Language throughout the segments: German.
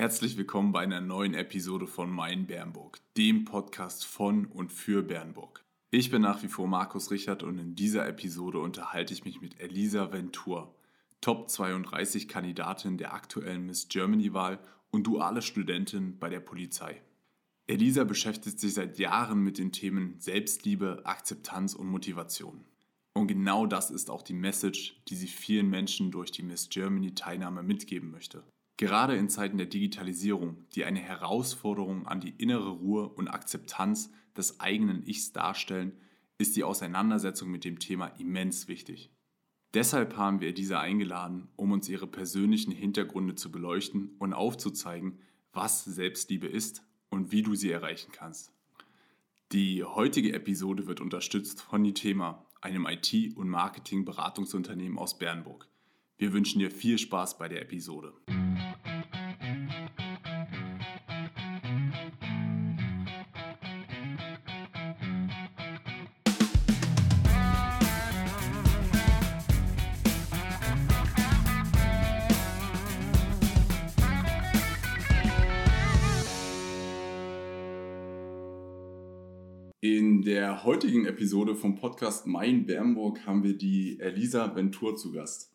Herzlich willkommen bei einer neuen Episode von Mein Bernburg, dem Podcast von und für Bernburg. Ich bin nach wie vor Markus Richard und in dieser Episode unterhalte ich mich mit Elisa Ventur, Top 32 Kandidatin der aktuellen Miss Germany-Wahl und duale Studentin bei der Polizei. Elisa beschäftigt sich seit Jahren mit den Themen Selbstliebe, Akzeptanz und Motivation. Und genau das ist auch die Message, die sie vielen Menschen durch die Miss Germany-Teilnahme mitgeben möchte. Gerade in Zeiten der Digitalisierung, die eine Herausforderung an die innere Ruhe und Akzeptanz des eigenen Ichs darstellen, ist die Auseinandersetzung mit dem Thema immens wichtig. Deshalb haben wir diese eingeladen, um uns ihre persönlichen Hintergründe zu beleuchten und aufzuzeigen, was Selbstliebe ist und wie du sie erreichen kannst. Die heutige Episode wird unterstützt von Nitema, einem IT- und Marketing-Beratungsunternehmen aus Bernburg. Wir wünschen dir viel Spaß bei der Episode. Der heutigen Episode vom Podcast Mein Bernburg haben wir die Elisa Ventur zu Gast.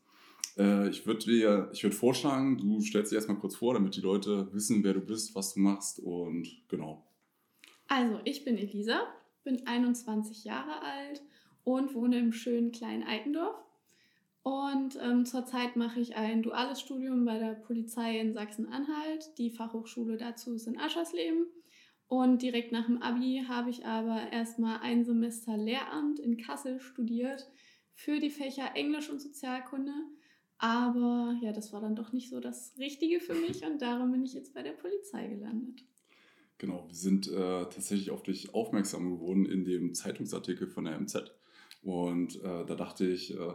Äh, ich würde dir, ich würde vorschlagen, du stellst dich erstmal kurz vor, damit die Leute wissen, wer du bist, was du machst und genau. Also, ich bin Elisa, bin 21 Jahre alt und wohne im schönen kleinen Eikendorf. Und ähm, zurzeit mache ich ein duales Studium bei der Polizei in Sachsen-Anhalt. Die Fachhochschule dazu ist in Aschersleben. Und direkt nach dem Abi habe ich aber erstmal ein Semester Lehramt in Kassel studiert für die Fächer Englisch und Sozialkunde. Aber ja, das war dann doch nicht so das Richtige für mich und darum bin ich jetzt bei der Polizei gelandet. Genau, wir sind äh, tatsächlich auf dich aufmerksam geworden in dem Zeitungsartikel von der MZ. Und äh, da dachte ich, äh,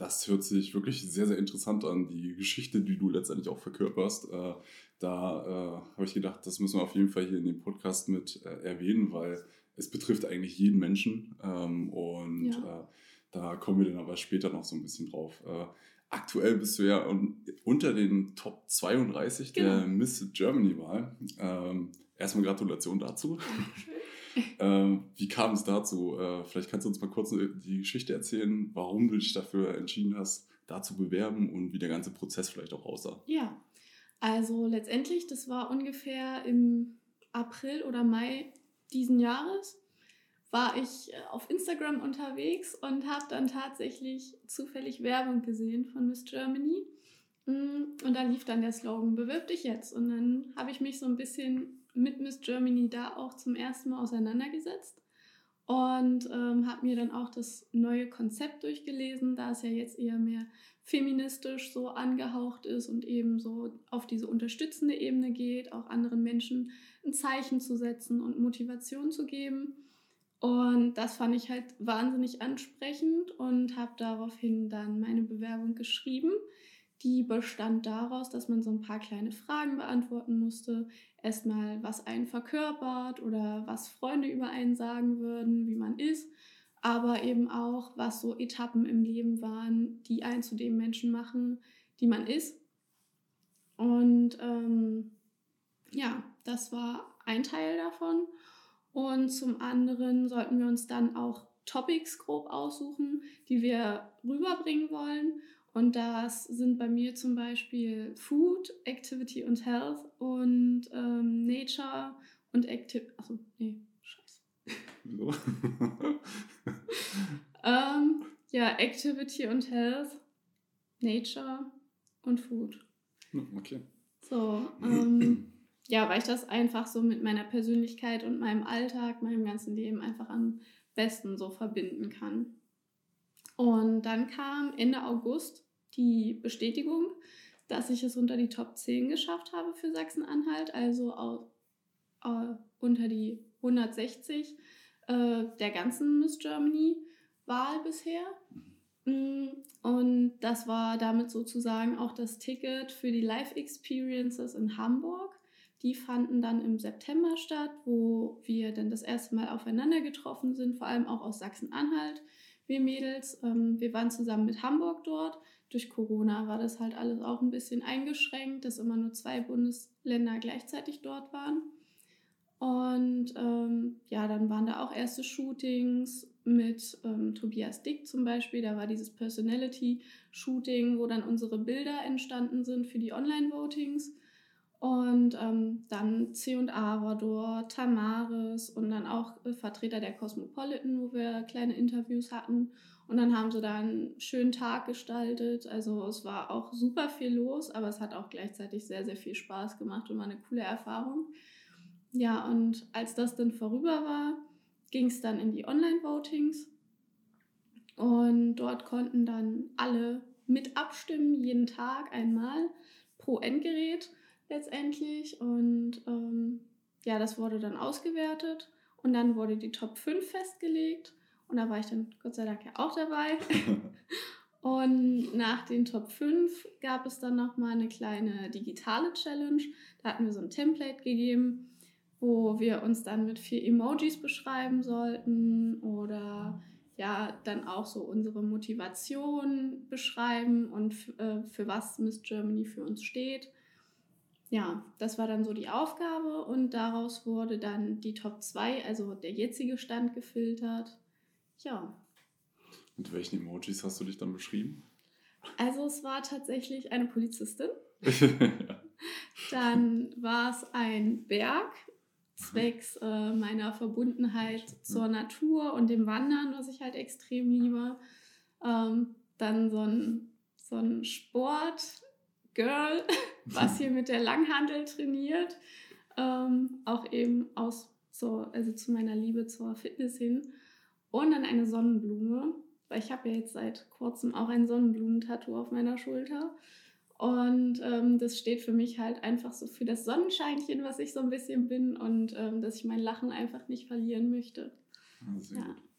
das hört sich wirklich sehr, sehr interessant an, die Geschichte, die du letztendlich auch verkörperst. Äh, da äh, habe ich gedacht, das müssen wir auf jeden Fall hier in dem Podcast mit äh, erwähnen, weil es betrifft eigentlich jeden Menschen. Ähm, und ja. da kommen wir dann aber später noch so ein bisschen drauf. aktuell bist du ja unter den Top 32 genau. der Miss Germany-Wahl. Ähm, erstmal Gratulation dazu. Dankeschön. Ähm, wie kam es dazu? Äh, vielleicht kannst du uns mal kurz die Geschichte erzählen, warum du dich dafür entschieden hast, da zu bewerben und wie der ganze Prozess vielleicht auch aussah. Ja, also letztendlich, das war ungefähr im April oder Mai diesen Jahres, war ich äh, auf Instagram unterwegs und habe dann tatsächlich zufällig Werbung gesehen von Miss Germany. Mm, und da lief dann der Slogan, bewirb dich jetzt. Und dann habe ich mich so ein bisschen mit Miss Germany da auch zum ersten Mal auseinandergesetzt und ähm, habe mir dann auch das neue Konzept durchgelesen, da es ja jetzt eher mehr feministisch so angehaucht ist und eben so auf diese unterstützende Ebene geht, auch anderen Menschen ein Zeichen zu setzen und Motivation zu geben. Und das fand ich halt wahnsinnig ansprechend und habe daraufhin dann meine Bewerbung geschrieben. Die bestand daraus, dass man so ein paar kleine Fragen beantworten musste. Erstmal, was einen verkörpert oder was Freunde über einen sagen würden, wie man ist. Aber eben auch, was so Etappen im Leben waren, die einen zu dem Menschen machen, die man ist. Und ähm, ja, das war ein Teil davon. Und zum anderen sollten wir uns dann auch Topics grob aussuchen, die wir rüberbringen wollen. Und das sind bei mir zum Beispiel Food, Activity und Health und ähm, Nature und Activity. Achso, nee, scheiße. So. ähm, ja, Activity und Health, Nature und Food. Okay. So, ähm, ja, weil ich das einfach so mit meiner Persönlichkeit und meinem Alltag, meinem ganzen Leben einfach am besten so verbinden kann. Und dann kam Ende August die Bestätigung, dass ich es unter die Top 10 geschafft habe für Sachsen-Anhalt, also auch, äh, unter die 160 äh, der ganzen Miss Germany-Wahl bisher. Mm, und das war damit sozusagen auch das Ticket für die Live Experiences in Hamburg. Die fanden dann im September statt, wo wir dann das erste Mal aufeinander getroffen sind, vor allem auch aus Sachsen-Anhalt wir Mädels. Ähm, wir waren zusammen mit Hamburg dort. durch Corona war das halt alles auch ein bisschen eingeschränkt, dass immer nur zwei Bundesländer gleichzeitig dort waren. Und ähm, ja, dann waren da auch erste Shootings mit ähm, Tobias Dick zum Beispiel. Da war dieses Personality-Shooting, wo dann unsere Bilder entstanden sind für die Online-Votings. Und ähm, dann C&A war dort, Tamaris und dann auch äh, Vertreter der Cosmopolitan, wo wir kleine Interviews hatten. Und dann haben sie da einen schönen Tag gestaltet. Also es war auch super viel los, aber es hat auch gleichzeitig sehr, sehr viel Spaß gemacht und war eine coole Erfahrung. Ja, und als das dann vorüber war, ging es dann in die Online-Votings. Und dort konnten dann alle mit abstimmen, jeden Tag einmal pro Endgerät letztendlich. Und ähm, ja, das wurde dann ausgewertet und dann wurde die Top 5 festgelegt. Und da war ich dann Gott sei Dank ja auch dabei. und nach den Top 5 gab es dann nochmal eine kleine digitale Challenge. Da hatten wir so ein Template gegeben, wo wir uns dann mit vier Emojis beschreiben sollten oder ja, dann auch so unsere Motivation beschreiben und äh, für was Miss Germany für uns steht ja, das war dann so die Aufgabe und daraus wurde dann die Top 2, also der jetzige Stand gefiltert. Ja. Mit welchen Emojis hast du dich dann beschrieben? Also es war tatsächlich eine Polizistin. Dann war es ein Berg, zwecks äh, meiner Verbundenheit zur Natur und dem Wandern, was ich halt extrem liebe. Ähm, dann so ein, so ein Sport, Girl, was hier mit der Langhandel trainiert. Ähm, auch eben aus so, also zu meiner Liebe zur Fitness hin. Und dann eine Sonnenblume, weil ich habe ja jetzt seit kurzem auch ein Sonnenblumentattoo auf meiner Schulter. Und ähm, das steht für mich halt einfach so für das Sonnenscheinchen, was ich so ein bisschen bin und ähm, dass ich mein Lachen einfach nicht verlieren möchte. Sehr ja. gut.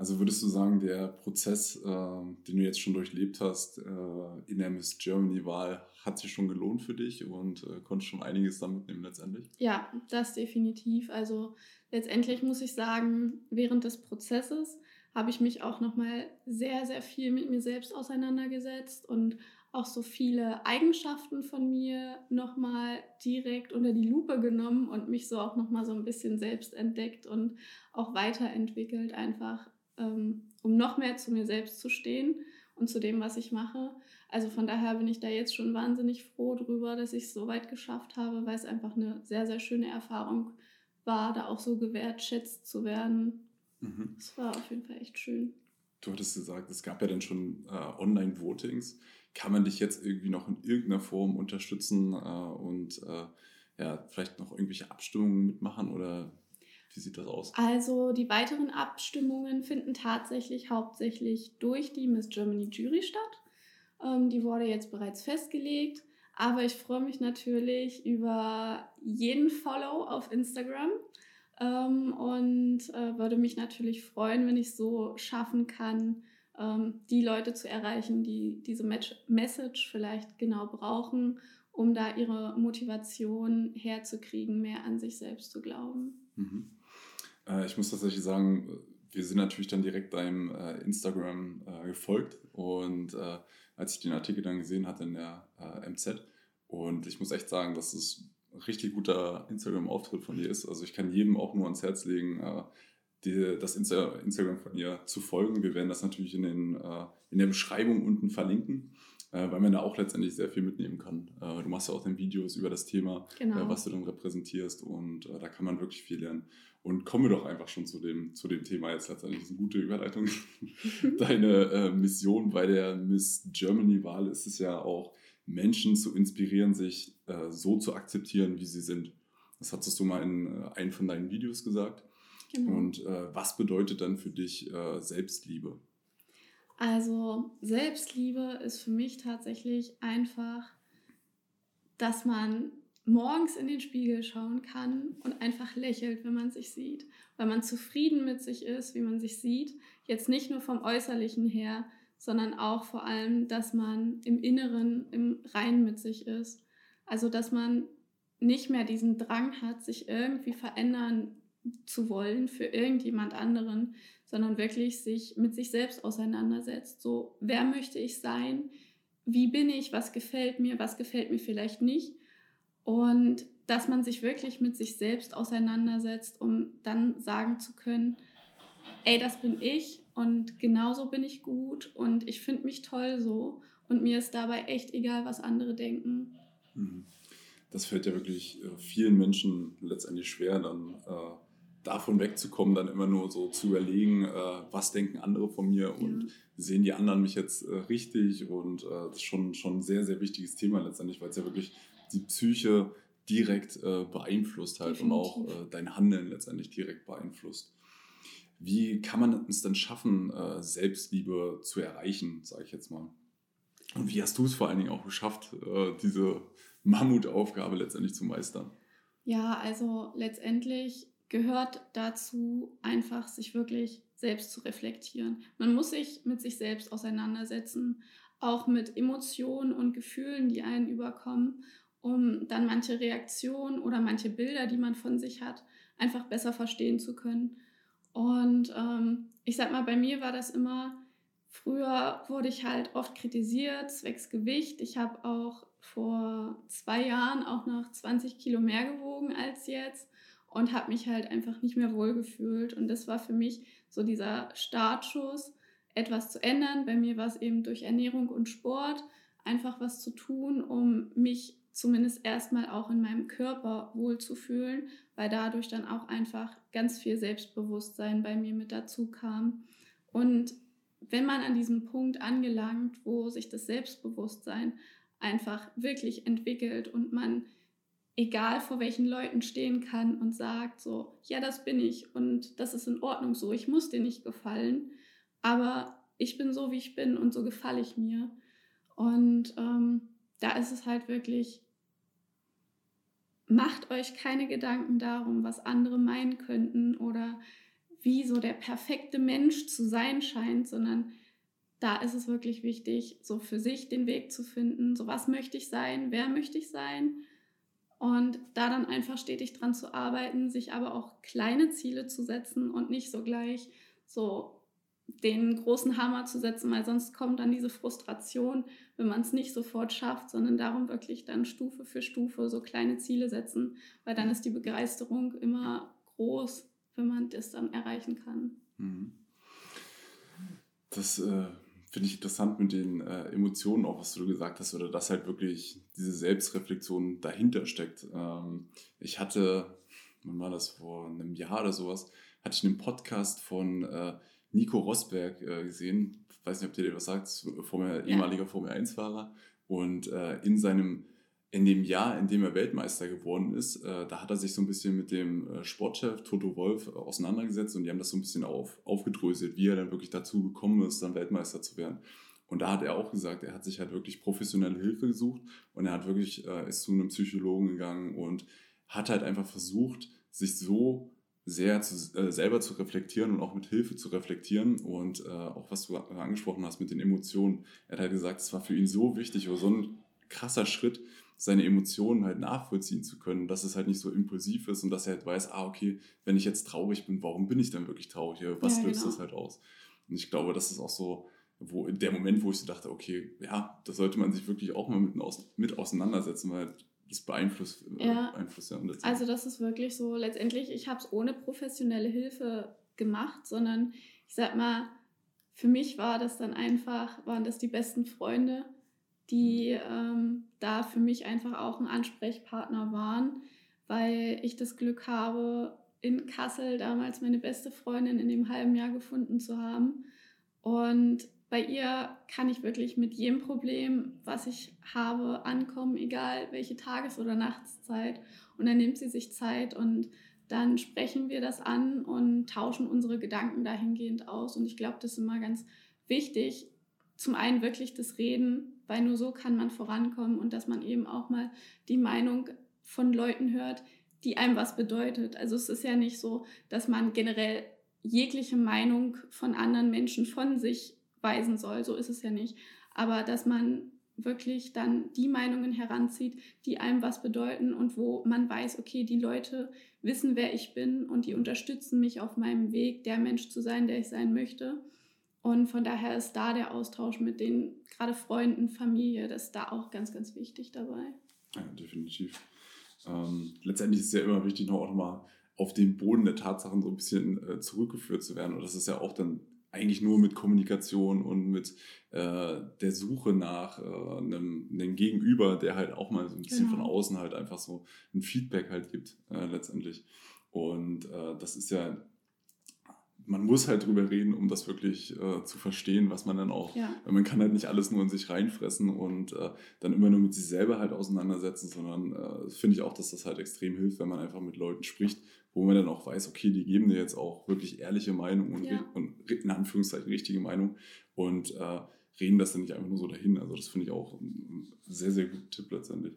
Also würdest du sagen, der Prozess, äh, den du jetzt schon durchlebt hast äh, in der Miss Germany-Wahl, hat sich schon gelohnt für dich und äh, konntest schon einiges da mitnehmen letztendlich? Ja, das definitiv. Also letztendlich muss ich sagen, während des Prozesses habe ich mich auch nochmal sehr, sehr viel mit mir selbst auseinandergesetzt und auch so viele Eigenschaften von mir nochmal direkt unter die Lupe genommen und mich so auch nochmal so ein bisschen selbst entdeckt und auch weiterentwickelt, einfach ähm, um noch mehr zu mir selbst zu stehen und zu dem, was ich mache. Also von daher bin ich da jetzt schon wahnsinnig froh drüber, dass ich es so weit geschafft habe, weil es einfach eine sehr, sehr schöne Erfahrung war, da auch so gewertschätzt zu werden. Mhm. Das war auf jeden Fall echt schön. Du hattest gesagt, es gab ja dann schon äh, Online-Votings. Kann man dich jetzt irgendwie noch in irgendeiner Form unterstützen äh, und äh, ja, vielleicht noch irgendwelche Abstimmungen mitmachen oder wie sieht das aus? Also die weiteren Abstimmungen finden tatsächlich hauptsächlich durch die Miss Germany Jury statt. Ähm, die wurde jetzt bereits festgelegt. Aber ich freue mich natürlich über jeden Follow auf Instagram ähm, und äh, würde mich natürlich freuen, wenn ich so schaffen kann, ähm, die Leute zu erreichen, die diese Message vielleicht genau brauchen, um da ihre Motivation herzukriegen, mehr an sich selbst zu glauben. Mhm. Äh, ich muss tatsächlich sagen, wir sind natürlich dann direkt deinem äh, Instagram äh, gefolgt und äh, als ich den Artikel dann gesehen hatte in der äh, MZ und ich muss echt sagen, dass es ein richtig guter Instagram-Auftritt von dir ist. Also ich kann jedem auch nur ans Herz legen, äh, die, das Insta Instagram von ihr zu folgen. Wir werden das natürlich in, den, in der Beschreibung unten verlinken weil man da auch letztendlich sehr viel mitnehmen kann. du machst ja auch dann Videos über das Thema, genau. was du dann repräsentierst und da kann man wirklich viel lernen. Und kommen wir doch einfach schon zu dem, zu dem Thema jetzt letztendlich. Das ist eine gute Überleitung. Deine äh, Mission bei der Miss Germany-Wahl ist es ja auch, Menschen zu inspirieren, sich äh, so zu akzeptieren, wie sie sind. Das hattest du mal in äh, einem von deinen Videos gesagt. Genau. Und äh, was bedeutet dann für dich äh, Selbstliebe? Also Selbstliebe ist für mich tatsächlich einfach, dass man morgens in den Spiegel schauen kann und einfach lächelt, wenn man sich sieht, weil man zufrieden mit sich ist, wie man sich sieht. Jetzt nicht nur vom äußerlichen her, sondern auch vor allem, dass man im Inneren im Rein mit sich ist. Also, dass man nicht mehr diesen Drang hat, sich irgendwie verändern zu wollen für irgendjemand anderen, sondern wirklich sich mit sich selbst auseinandersetzt. So, wer möchte ich sein? Wie bin ich? Was gefällt mir? Was gefällt mir vielleicht nicht? Und dass man sich wirklich mit sich selbst auseinandersetzt, um dann sagen zu können, ey, das bin ich und genauso bin ich gut und ich finde mich toll so und mir ist dabei echt egal, was andere denken. Mhm. Das fällt ja wirklich äh, vielen Menschen letztendlich schwer, dann äh, davon wegzukommen, dann immer nur so zu überlegen, äh, was denken andere von mir und ja. sehen die anderen mich jetzt äh, richtig und äh, das ist schon, schon ein sehr, sehr wichtiges Thema letztendlich, weil es ja wirklich die Psyche direkt beeinflusst halt Definitiv. und auch dein Handeln letztendlich direkt beeinflusst. Wie kann man es denn schaffen, Selbstliebe zu erreichen, sage ich jetzt mal? Und wie hast du es vor allen Dingen auch geschafft, diese Mammutaufgabe letztendlich zu meistern? Ja, also letztendlich gehört dazu einfach, sich wirklich selbst zu reflektieren. Man muss sich mit sich selbst auseinandersetzen, auch mit Emotionen und Gefühlen, die einen überkommen, um dann manche Reaktionen oder manche Bilder, die man von sich hat, einfach besser verstehen zu können. Und ähm, ich sag mal, bei mir war das immer, früher wurde ich halt oft kritisiert, zwecks Gewicht. Ich habe auch vor zwei Jahren auch noch 20 Kilo mehr gewogen als jetzt und habe mich halt einfach nicht mehr wohl gefühlt. Und das war für mich so dieser Startschuss, etwas zu ändern. Bei mir war es eben durch Ernährung und Sport einfach was zu tun, um mich zumindest erstmal auch in meinem Körper wohlzufühlen, weil dadurch dann auch einfach ganz viel Selbstbewusstsein bei mir mit dazu kam. Und wenn man an diesem Punkt angelangt, wo sich das Selbstbewusstsein einfach wirklich entwickelt und man egal vor welchen Leuten stehen kann und sagt so, ja, das bin ich und das ist in Ordnung so, ich muss dir nicht gefallen, aber ich bin so, wie ich bin und so gefalle ich mir. Und ähm, da ist es halt wirklich, macht euch keine Gedanken darum, was andere meinen könnten oder wie so der perfekte Mensch zu sein scheint, sondern da ist es wirklich wichtig, so für sich den Weg zu finden, so was möchte ich sein, wer möchte ich sein und da dann einfach stetig dran zu arbeiten, sich aber auch kleine Ziele zu setzen und nicht so gleich so den großen Hammer zu setzen, weil sonst kommt dann diese Frustration, wenn man es nicht sofort schafft, sondern darum wirklich dann Stufe für Stufe so kleine Ziele setzen, weil dann ist die Begeisterung immer groß, wenn man das dann erreichen kann. Mhm. Das äh, finde ich interessant mit den äh, Emotionen, auch was du gesagt hast, oder dass halt wirklich diese Selbstreflexion dahinter steckt. Ähm, ich hatte, wann war das, vor einem Jahr oder sowas, hatte ich einen Podcast von äh, Nico Rosberg äh, gesehen. Ich weiß nicht, ob der dir was sagt, Formel, ehemaliger Formel 1-Fahrer. Und äh, in seinem, in dem Jahr, in dem er Weltmeister geworden ist, äh, da hat er sich so ein bisschen mit dem äh, Sportchef Toto Wolf äh, auseinandergesetzt und die haben das so ein bisschen auf, aufgedröselt, wie er dann wirklich dazu gekommen ist, dann Weltmeister zu werden. Und da hat er auch gesagt, er hat sich halt wirklich professionelle Hilfe gesucht und er hat wirklich, äh, ist zu einem Psychologen gegangen und hat halt einfach versucht, sich so sehr zu, äh, selber zu reflektieren und auch mit Hilfe zu reflektieren und äh, auch was du angesprochen hast mit den Emotionen. Er hat halt gesagt, es war für ihn so wichtig oder so ein krasser Schritt, seine Emotionen halt nachvollziehen zu können, dass es halt nicht so impulsiv ist und dass er halt weiß, ah, okay, wenn ich jetzt traurig bin, warum bin ich dann wirklich traurig? Was ja, löst genau. das halt aus? Und ich glaube, das ist auch so, wo der Moment, wo ich so dachte, okay, ja, da sollte man sich wirklich auch mal mit, mit auseinandersetzen, weil das beeinflusst, äh, ja. beeinflusst ja. Also das ist wirklich so, letztendlich, ich habe es ohne professionelle Hilfe gemacht, sondern ich sag mal, für mich war das dann einfach, waren das die besten Freunde, die ähm, da für mich einfach auch ein Ansprechpartner waren, weil ich das Glück habe, in Kassel damals meine beste Freundin in dem halben Jahr gefunden zu haben. Und bei ihr kann ich wirklich mit jedem Problem, was ich habe, ankommen, egal welche Tages- oder Nachtszeit. Und dann nimmt sie sich Zeit und dann sprechen wir das an und tauschen unsere Gedanken dahingehend aus. Und ich glaube, das ist immer ganz wichtig. Zum einen wirklich das Reden, weil nur so kann man vorankommen und dass man eben auch mal die Meinung von Leuten hört, die einem was bedeutet. Also es ist ja nicht so, dass man generell jegliche Meinung von anderen Menschen von sich weisen soll. So ist es ja nicht. Aber dass man wirklich dann die Meinungen heranzieht, die einem was bedeuten und wo man weiß, okay, die Leute wissen, wer ich bin und die unterstützen mich auf meinem Weg, der Mensch zu sein, der ich sein möchte. Und von daher ist da der Austausch mit den gerade Freunden, Familie, das ist da auch ganz, ganz wichtig dabei. Ja, definitiv. Ähm, letztendlich ist es ja immer wichtig, noch auch nochmal auf den Boden der Tatsachen so ein bisschen äh, zurückgeführt zu werden. Und das ist ja auch dann eigentlich nur mit Kommunikation und mit äh, der Suche nach äh, einem, einem, Gegenüber, der halt auch mal so ein bisschen genau. von außen halt einfach so ein Feedback halt gibt, äh, letztendlich. Und äh, das ist ja man muss halt drüber reden, um das wirklich äh, zu verstehen, was man dann auch, ja. weil man kann halt nicht alles nur in sich reinfressen und äh, dann immer nur mit sich selber halt auseinandersetzen, sondern äh, finde ich auch, dass das halt extrem hilft, wenn man einfach mit Leuten spricht, wo man dann auch weiß, okay, die geben dir jetzt auch wirklich ehrliche Meinung und, ja. und in Anführungszeichen richtige Meinung und äh, reden das dann nicht einfach nur so dahin. Also das finde ich auch ein sehr, sehr guter Tipp letztendlich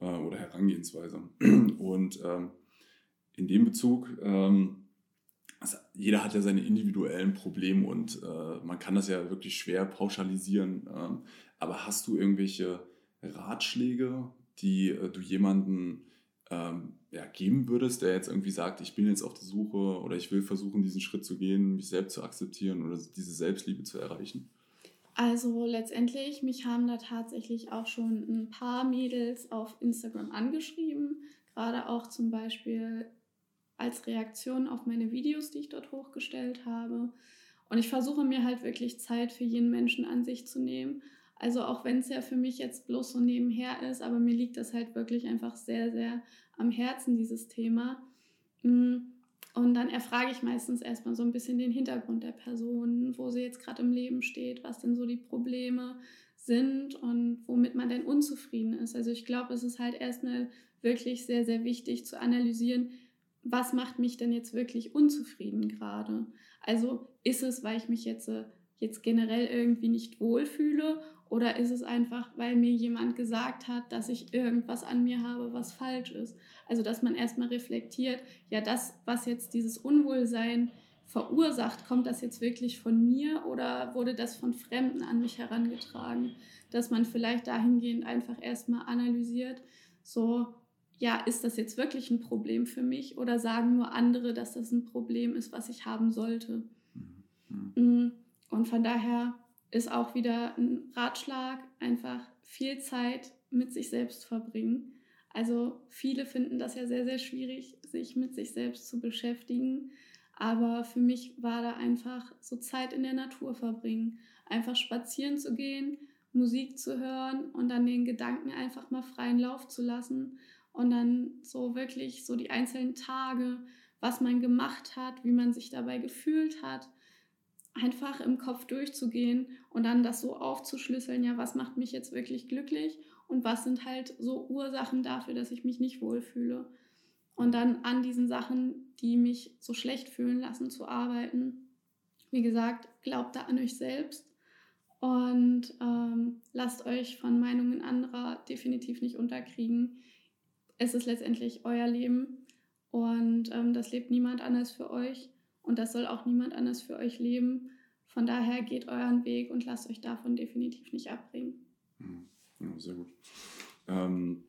äh, oder Herangehensweise. Und ähm, in dem Bezug ähm, also jeder hat ja seine individuellen Probleme und äh, man kann das ja wirklich schwer pauschalisieren. Ähm, aber hast du irgendwelche Ratschläge, die äh, du jemandem ähm, ja, geben würdest, der jetzt irgendwie sagt, ich bin jetzt auf der Suche oder ich will versuchen, diesen Schritt zu gehen, mich selbst zu akzeptieren oder diese Selbstliebe zu erreichen? Also letztendlich, mich haben da tatsächlich auch schon ein paar Mädels auf Instagram angeschrieben, gerade auch zum Beispiel als Reaktion auf meine Videos, die ich dort hochgestellt habe. Und ich versuche mir halt wirklich Zeit für jeden Menschen an sich zu nehmen. Also auch wenn es ja für mich jetzt bloß so nebenher ist, aber mir liegt das halt wirklich einfach sehr, sehr am Herzen, dieses Thema. Mm, und dann erfrage ich meistens erstmal so ein bisschen den Hintergrund der Person, wo sie jetzt gerade im Leben steht, was denn so die Probleme sind und womit man denn unzufrieden ist. Also ich glaube, es ist halt erstmal wirklich sehr, sehr wichtig zu analysieren, was macht mich denn jetzt wirklich unzufrieden gerade? Also ist es, weil ich mich jetzt, äh, jetzt generell irgendwie nicht wohlfühle oder ist es einfach, weil mir jemand gesagt hat, dass ich irgendwas an mir habe, was falsch ist? Also dass man erstmal reflektiert, ja, das, was jetzt dieses Unwohlsein verursacht, kommt das jetzt wirklich von mir oder wurde das von Fremden an mich herangetragen? Dass man vielleicht dahingehend einfach erstmal analysiert, so, ja, ist das jetzt wirklich ein Problem für mich oder sagen nur andere, dass das ein Problem ist, was ich haben sollte? Mhm. Mm, und von daher ist auch wieder ein Ratschlag, einfach viel Zeit mit sich selbst verbringen. Also viele finden das ja sehr, sehr schwierig, sich mit sich selbst zu beschäftigen. Aber für mich war da einfach so Zeit in der Natur verbringen. Einfach spazieren zu gehen, Musik zu hören und dann den Gedanken einfach mal freien Lauf zu lassen und dann so wirklich so die einzelnen Tage, was man gemacht hat, wie man sich dabei gefühlt hat, einfach im Kopf durchzugehen und dann das so aufzuschlüsseln, ja, was macht mich jetzt wirklich glücklich und was sind halt so Ursachen dafür, dass ich mich nicht wohlfühle. Und dann an diesen Sachen, die mich so schlecht fühlen lassen, zu arbeiten. Wie gesagt, glaubt da an euch selbst und ähm, lasst euch von Meinungen anderer definitiv nicht unterkriegen es ist letztendlich euer Leben und ähm, das lebt niemand anders für euch und das soll auch niemand anders für euch leben. Von daher geht euren Weg und lasst euch davon definitiv nicht abbringen. Mhm. Ja, sehr gut. Ähm,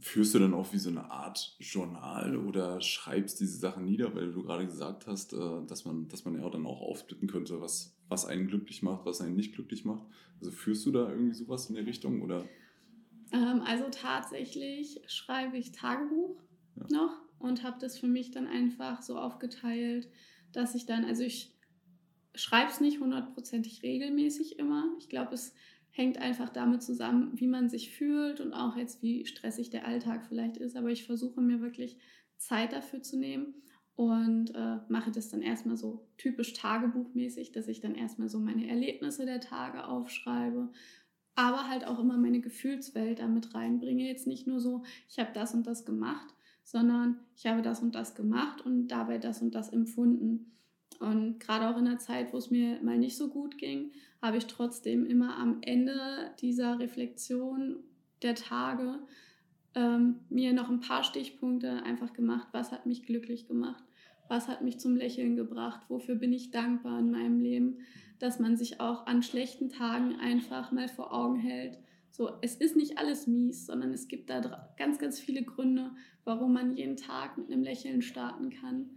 führst du dann auch wie so eine Art Journal oder schreibst diese Sachen nieder, weil du gerade gesagt hast, äh, dass man, dass man ja dann auch aufsplitten könnte, was, was einen glücklich macht, was einen nicht glücklich macht. Also führst du da irgendwie sowas in der Richtung oder? Ähm, also tatsächlich schreibe ich Tagebuch ja. noch und habe das für mich dann einfach so aufgeteilt, dass ich dann, also ich schreibe es nicht hundertprozentig regelmäßig immer. Ich glaube, es hängt einfach damit zusammen, wie man sich fühlt und auch jetzt, wie stressig der Alltag vielleicht ist. Aber ich versuche mir wirklich Zeit dafür zu nehmen und äh, mache das dann erstmal so typisch tagebuchmäßig, dass ich dann erstmal so meine Erlebnisse der Tage aufschreibe, aber halt auch immer meine Gefühlswelt damit reinbringe. Jetzt nicht nur so, ich habe das und das gemacht, sondern ich habe das und das gemacht und dabei das und das empfunden. Und gerade auch in der Zeit, wo es mir mal nicht so gut ging, habe ich trotzdem immer am Ende dieser Reflexion der Tage ähm, mir noch ein paar Stichpunkte einfach gemacht, was hat mich glücklich gemacht, was hat mich zum Lächeln gebracht, wofür bin ich dankbar in meinem Leben, dass man sich auch an schlechten Tagen einfach mal vor Augen hält. So, es ist nicht alles mies, sondern es gibt da ganz, ganz viele Gründe, warum man jeden Tag mit einem Lächeln starten kann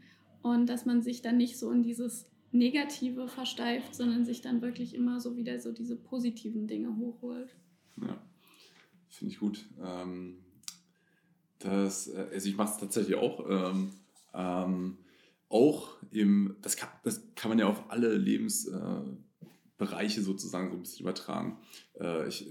und dass man sich dann nicht so in dieses Negative versteift, sondern sich dann wirklich immer so wieder so diese positiven Dinge hochholt. Ja, finde ich gut. Ähm, das, äh, also ich mache es tatsächlich auch. Ähm, ähm, auch im, das kann, das kann man ja auf alle Lebensbereiche äh, sozusagen so ein bisschen übertragen. Äh, ich,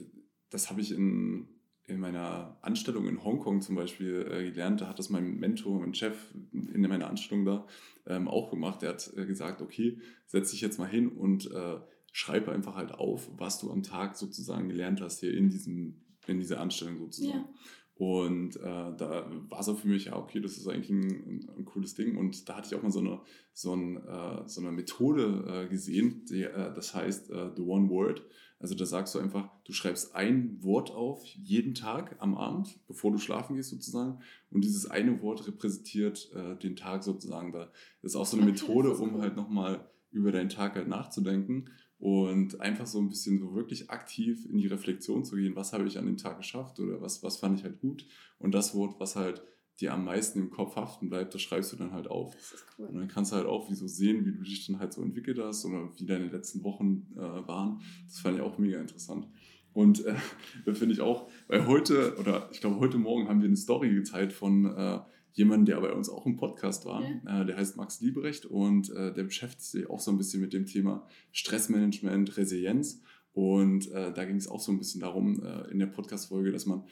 das habe ich in, in meiner Anstellung in Hongkong zum Beispiel äh, gelernt. Da hat das mein Mentor und Chef in meiner Anstellung da ähm, auch gemacht. Der hat äh, gesagt, okay, setz dich jetzt mal hin und äh, schreibe einfach halt auf, was du am Tag sozusagen gelernt hast hier in, diesem, in dieser Anstellung sozusagen. Ja. Und äh, da war so für mich, ja, okay, das ist eigentlich ein, ein, cooles Ding. Und da hatte ich auch mal so eine, so, ein, äh, so eine Methode äh, gesehen, die, äh, das heißt äh, The One Word. Also da sagst du einfach, du schreibst ein Wort auf jeden Tag am Abend, bevor du schlafen gehst sozusagen. Und dieses eine Wort repräsentiert äh, den Tag sozusagen. Da ist auch so eine Methode, um halt nochmal über deinen Tag halt nachzudenken und einfach so ein bisschen so wirklich aktiv in die Reflexion zu gehen, was habe ich an dem Tag geschafft oder was, was fand ich halt gut und das Wort, was halt dir am meisten im Kopf haften bleibt, das schreibst du dann halt auf. Das ist cool. Und dann kannst du halt auch wie so sehen, wie du dich dann halt so entwickelt hast oder wie deine letzten Wochen äh, waren. Das fand ich auch mega interessant. Und äh, da finde ich auch, weil heute, oder ich glaube heute Morgen haben wir eine Story geteilt von äh, jemanden, der bei uns auch im Podcast war. Ja. Äh, der heißt Max Liebrecht und äh, der beschäftigt sich auch so ein bisschen mit dem Thema Stressmanagement, Resilienz. Und äh, da ging es auch so ein bisschen darum in der Podcast-Folge, dass man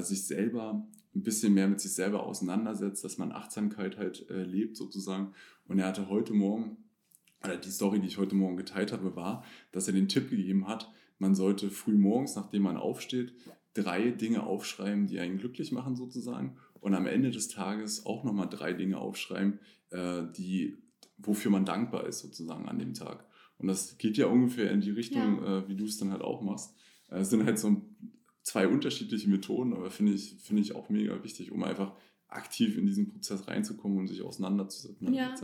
sich selber ein bisschen mehr mit sich selber auseinandersetzt, dass man Achtsamkeit halt lebt sozusagen. Und er hatte heute Morgen, oder die Story, die ich heute Morgen geteilt habe, war, dass er den Tipp gegeben hat, man sollte früh morgens, nachdem man aufsteht, drei Dinge aufschreiben, die einen glücklich machen sozusagen und am Ende des Tages auch nochmal drei Dinge aufschreiben, äh, die, wofür man dankbar ist sozusagen an dem Tag. Und das geht ja ungefähr in die Richtung, ja. äh, wie du es dann halt auch machst. Äh, es sind halt so zwei unterschiedliche Methoden, aber finde ich, find ich auch mega wichtig, um einfach aktiv in diesen Prozess reinzukommen und sich auseinanderzusetzen. Ja,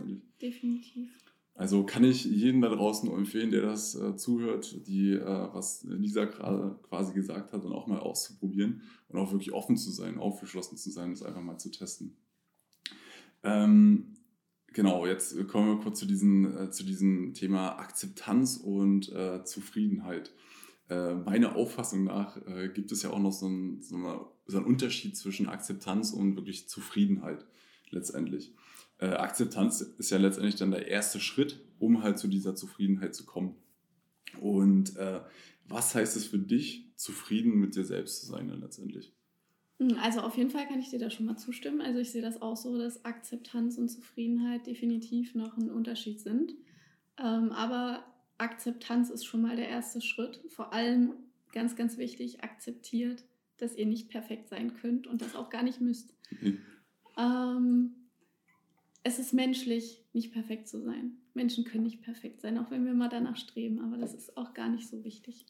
definitiv. Also kann ich jeden da draußen empfehlen, der das äh, zuhört, die, äh, was Lisa gerade quasi gesagt hat, und auch mal auszuprobieren und auch wirklich offen zu sein, aufgeschlossen zu sein, das einfach mal zu testen. Ähm, genau, jetzt kommen wir kurz zu, diesen, äh, zu diesem Thema Akzeptanz und äh, Zufriedenheit. Äh, meiner Auffassung nach äh, gibt es ja auch noch so, ein, so, eine, so einen Unterschied zwischen Akzeptanz und wirklich Zufriedenheit letztendlich äh, Akzeptanz ist ja letztendlich dann der erste Schritt, um halt zu dieser Zufriedenheit zu kommen. Und äh, was heißt es für dich, zufrieden mit dir selbst zu sein dann letztendlich? Hm, also auf jeden Fall kann ich dir da schon mal zustimmen. Also ich sehe das auch so, dass Akzeptanz und Zufriedenheit definitiv noch ein Unterschied sind. Ähm, aber Akzeptanz ist schon mal der erste Schritt. Vor allem ganz, ganz wichtig, akzeptiert, dass ihr nicht perfekt sein könnt und das auch gar nicht müsst. Mhm. Ähm, es ist menschlich, nicht perfekt zu sein. Menschen können nicht perfekt sein, auch wenn wir mal danach streben, aber das ist auch gar nicht so wichtig.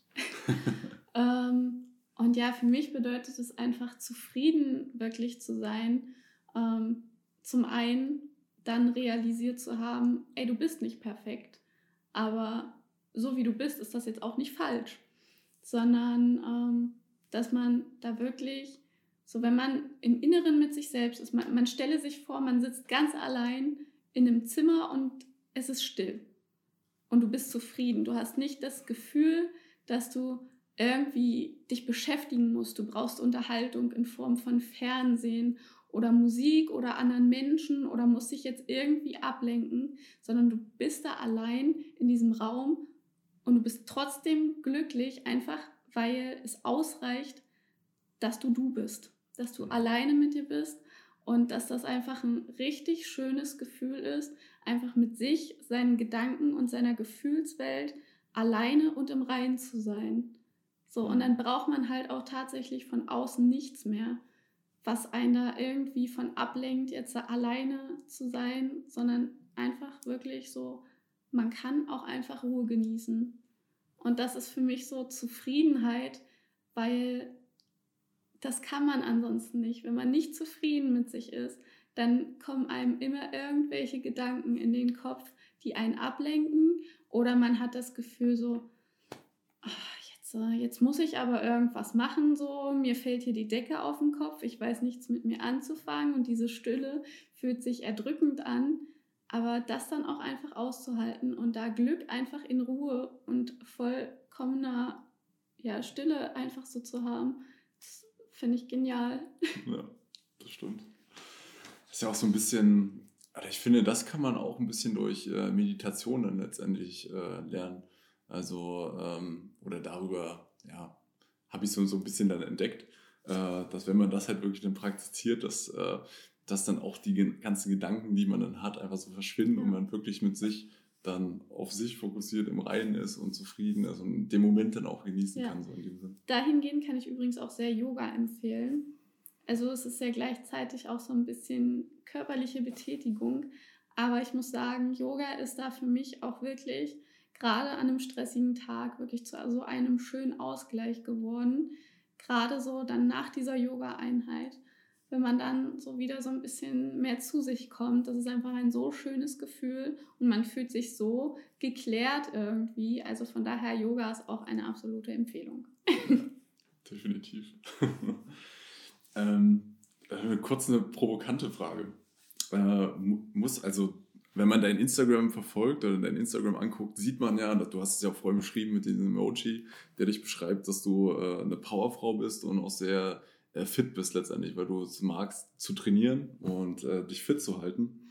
ähm, und ja, für mich bedeutet es einfach, zufrieden wirklich zu sein. Ähm, zum einen dann realisiert zu haben, ey, du bist nicht perfekt, aber so wie du bist, ist das jetzt auch nicht falsch, sondern ähm, dass man da wirklich so, wenn man im Inneren mit sich selbst ist, man, man stelle sich vor, man sitzt ganz allein in einem Zimmer und es ist still. Und du bist zufrieden. Du hast nicht das Gefühl, dass du irgendwie dich beschäftigen musst. Du brauchst Unterhaltung in Form von Fernsehen oder Musik oder anderen Menschen oder musst dich jetzt irgendwie ablenken, sondern du bist da allein in diesem Raum und du bist trotzdem glücklich, einfach weil es ausreicht, dass du du bist dass du alleine mit dir bist und dass das einfach ein richtig schönes Gefühl ist, einfach mit sich, seinen Gedanken und seiner Gefühlswelt alleine und im Reinen zu sein. So, und dann braucht man halt auch tatsächlich von außen nichts mehr, was einen da irgendwie von ablenkt, jetzt alleine zu sein, sondern einfach wirklich so, man kann auch einfach Ruhe genießen. Und das ist für mich so Zufriedenheit, weil das kann man ansonsten nicht. Wenn man nicht zufrieden mit sich ist, dann kommen einem immer irgendwelche Gedanken in den Kopf, die einen ablenken. Oder man hat das Gefühl so, ach, jetzt, äh, jetzt muss ich aber irgendwas machen, so, mir fällt hier die Decke auf den Kopf, ich weiß nichts mit mir anzufangen und diese Stille fühlt sich erdrückend an. Aber das dann auch einfach auszuhalten und da Glück einfach in Ruhe und vollkommener ja, Stille einfach so zu haben, finde ich genial. Ja, das stimmt. Das ist ja auch so ein bisschen, also ich finde, das kann man auch ein bisschen durch äh, Meditation dann letztendlich äh, lernen. Also, ähm, oder darüber, ja, habe ich so, so ein bisschen dann entdeckt, äh, dass wenn man das halt wirklich dann praktiziert, dass äh, dass dann auch die ganzen Gedanken, die man dann hat, einfach so verschwinden ja. und man wirklich mit sich dann auf sich fokussiert, im Reinen ist und zufrieden ist und den Moment dann auch genießen ja. kann. So in dem Sinn. Dahingehend kann ich übrigens auch sehr Yoga empfehlen. Also es ist ja gleichzeitig auch so ein bisschen körperliche Betätigung. Aber ich muss sagen, Yoga ist da für mich auch wirklich gerade an einem stressigen Tag wirklich zu so einem schönen Ausgleich geworden. Gerade so dann nach dieser Yoga-Einheit wenn man dann so wieder so ein bisschen mehr zu sich kommt. Das ist einfach ein so schönes Gefühl und man fühlt sich so geklärt irgendwie. Also von daher, Yoga ist auch eine absolute Empfehlung. Definitiv. ähm, äh, kurz eine provokante Frage. Äh, muss also, wenn man dein Instagram verfolgt oder dein Instagram anguckt, sieht man ja, du hast es ja vorhin beschrieben mit diesem Emoji, der dich beschreibt, dass du äh, eine Powerfrau bist und auch sehr fit bist letztendlich, weil du es magst zu trainieren und äh, dich fit zu halten.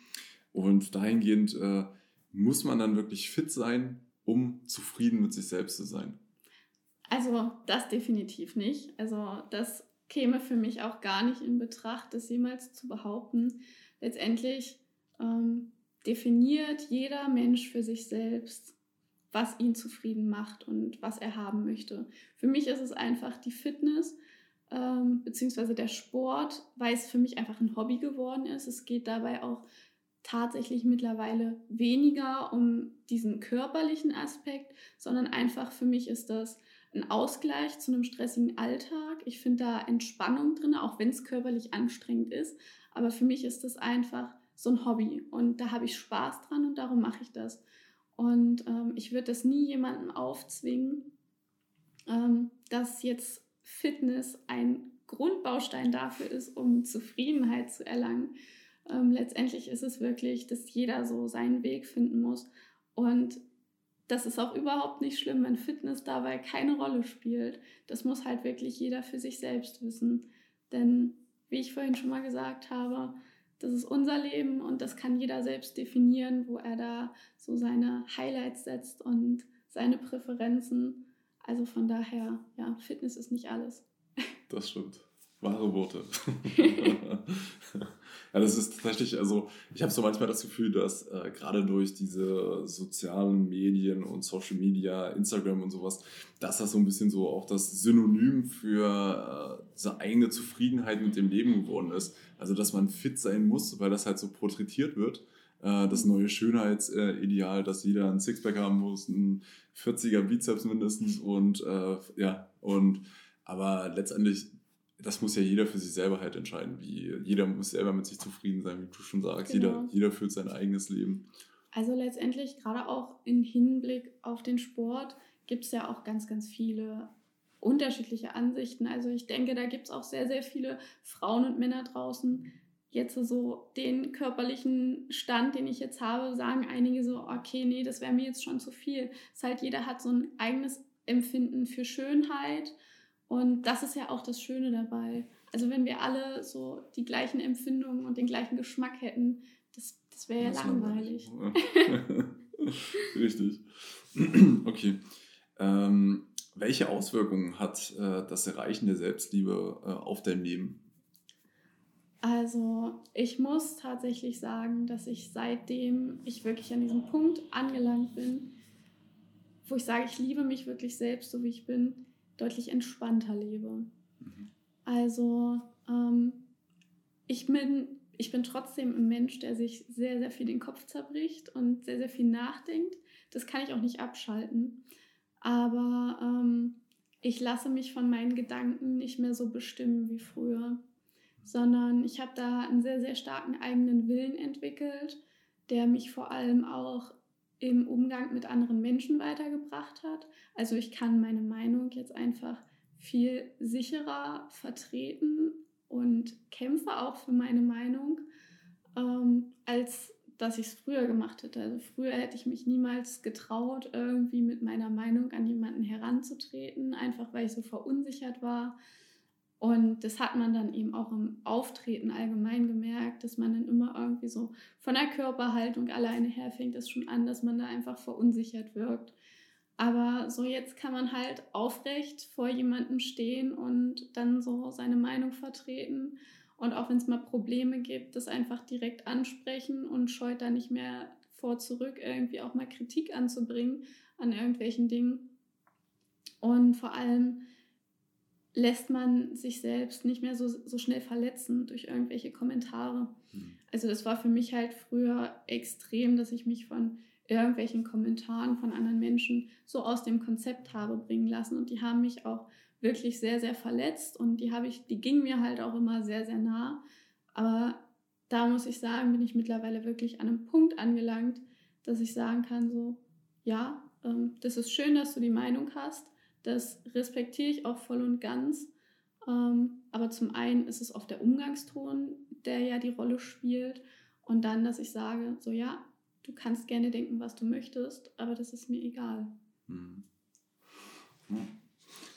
Und dahingehend äh, muss man dann wirklich fit sein, um zufrieden mit sich selbst zu sein. Also das definitiv nicht. Also das käme für mich auch gar nicht in Betracht, das jemals zu behaupten. Letztendlich ähm, definiert jeder Mensch für sich selbst, was ihn zufrieden macht und was er haben möchte. Für mich ist es einfach die Fitness ähm, beziehungsweise der Sport, weil es für mich einfach ein Hobby geworden ist. Es geht dabei auch tatsächlich mittlerweile weniger um diesen körperlichen Aspekt, sondern einfach für mich ist das ein Ausgleich zu einem stressigen Alltag. Ich finde da Entspannung drin, auch wenn es körperlich anstrengend ist. Aber für mich ist das einfach so ein Hobby und da habe ich Spaß dran und darum mache ich das. Und ähm, ich würde das nie jemandem aufzwingen, ähm, dass jetzt Fitness ein Grundbaustein dafür ist, um Zufriedenheit zu erlangen. Ähm, letztendlich ist es wirklich, dass jeder so seinen Weg finden muss. Und das ist auch überhaupt nicht schlimm, wenn Fitness dabei keine Rolle spielt. Das muss halt wirklich jeder für sich selbst wissen. Denn wie ich vorhin schon mal gesagt habe, das ist unser Leben und das kann jeder selbst definieren, wo er da so seine Highlights setzt und seine Präferenzen. Also von daher, ja, Fitness ist nicht alles. Das stimmt. Wahre Worte. ja, das ist tatsächlich, also ich habe so manchmal das Gefühl, dass äh, gerade durch diese sozialen Medien und Social Media, Instagram und sowas, dass das so ein bisschen so auch das Synonym für äh, diese eigene Zufriedenheit mit dem Leben geworden ist. Also dass man fit sein muss, weil das halt so porträtiert wird. Äh, das neue Schönheitsideal, dass jeder ein Sixpack haben muss, ein 40er Bizeps mindestens und äh, ja, und aber letztendlich, das muss ja jeder für sich selber halt entscheiden. Wie, jeder muss selber mit sich zufrieden sein, wie du schon sagst. Genau. Jeder, jeder führt sein eigenes Leben. Also letztendlich, gerade auch im Hinblick auf den Sport, gibt es ja auch ganz, ganz viele unterschiedliche Ansichten. Also ich denke, da gibt es auch sehr, sehr viele Frauen und Männer draußen, jetzt so den körperlichen Stand, den ich jetzt habe, sagen einige so, okay, nee, das wäre mir jetzt schon zu viel. Es ist halt, jeder hat so ein eigenes Empfinden für Schönheit und das ist ja auch das Schöne dabei. Also wenn wir alle so die gleichen Empfindungen und den gleichen Geschmack hätten, das, das wäre ja langweilig. Richtig. okay. Ähm, welche Auswirkungen hat äh, das Erreichen der Selbstliebe äh, auf dein Leben? Also ich muss tatsächlich sagen, dass ich seitdem ich wirklich an diesem Punkt angelangt bin, wo ich sage, ich liebe mich wirklich selbst, so wie ich bin, deutlich entspannter lebe. Mhm. Also ähm, ich, bin, ich bin trotzdem ein Mensch, der sich sehr, sehr viel den Kopf zerbricht und sehr, sehr viel nachdenkt. Das kann ich auch nicht abschalten. Aber ähm, ich lasse mich von meinen Gedanken nicht mehr so bestimmen wie früher sondern ich habe da einen sehr, sehr starken eigenen Willen entwickelt, der mich vor allem auch im Umgang mit anderen Menschen weitergebracht hat. Also ich kann meine Meinung jetzt einfach viel sicherer vertreten und kämpfe auch für meine Meinung, ähm, als dass ich es früher gemacht hätte. Also früher hätte ich mich niemals getraut, irgendwie mit meiner Meinung an jemanden heranzutreten, einfach weil ich so verunsichert war. Und das hat man dann eben auch im Auftreten allgemein gemerkt, dass man dann immer irgendwie so von der Körperhaltung alleine her fängt es schon an, dass man da einfach verunsichert wirkt. Aber so jetzt kann man halt aufrecht vor jemandem stehen und dann so seine Meinung vertreten. Und auch wenn es mal Probleme gibt, das einfach direkt ansprechen und scheut da nicht mehr vor zurück, irgendwie auch mal Kritik anzubringen an irgendwelchen Dingen. Und vor allem lässt man sich selbst nicht mehr so, so schnell verletzen durch irgendwelche Kommentare. Mhm. Also das war für mich halt früher extrem, dass ich mich von irgendwelchen Kommentaren von anderen Menschen so aus dem Konzept habe bringen lassen und die haben mich auch wirklich sehr sehr verletzt und die habe ich die ging mir halt auch immer sehr sehr nah, aber da muss ich sagen, bin ich mittlerweile wirklich an einem Punkt angelangt, dass ich sagen kann so ja, ähm, das ist schön, dass du die Meinung hast, das respektiere ich auch voll und ganz. Ähm, aber zum einen ist es oft der Umgangston, der ja die Rolle spielt. Und dann, dass ich sage, so ja, du kannst gerne denken, was du möchtest, aber das ist mir egal. Hm.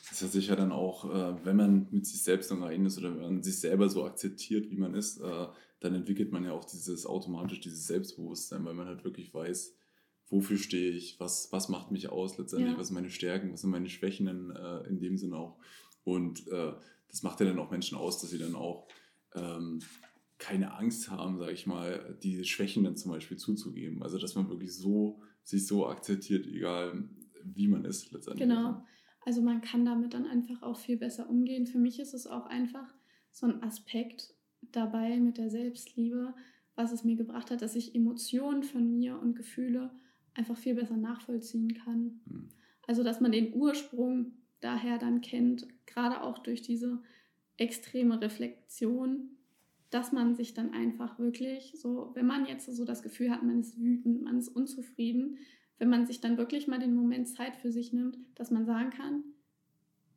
Das ist ja sicher dann auch, äh, wenn man mit sich selbst noch rein ist oder wenn man sich selber so akzeptiert, wie man ist, äh, dann entwickelt man ja auch dieses automatisch dieses Selbstbewusstsein, weil man halt wirklich weiß, wofür stehe ich, was, was macht mich aus letztendlich, ja. was sind meine Stärken, was sind meine Schwächen in, äh, in dem Sinne auch. Und äh, das macht ja dann auch Menschen aus, dass sie dann auch ähm, keine Angst haben, sage ich mal, diese Schwächen dann zum Beispiel zuzugeben. Also dass man wirklich so sich so akzeptiert, egal wie man ist letztendlich. Genau. Also man kann damit dann einfach auch viel besser umgehen. Für mich ist es auch einfach so ein Aspekt dabei mit der Selbstliebe, was es mir gebracht hat, dass ich Emotionen von mir und Gefühle einfach viel besser nachvollziehen kann. Mhm. Also, dass man den Ursprung daher dann kennt, gerade auch durch diese extreme Reflexion, dass man sich dann einfach wirklich so, wenn man jetzt so das Gefühl hat, man ist wütend, man ist unzufrieden, wenn man sich dann wirklich mal den Moment Zeit für sich nimmt, dass man sagen kann,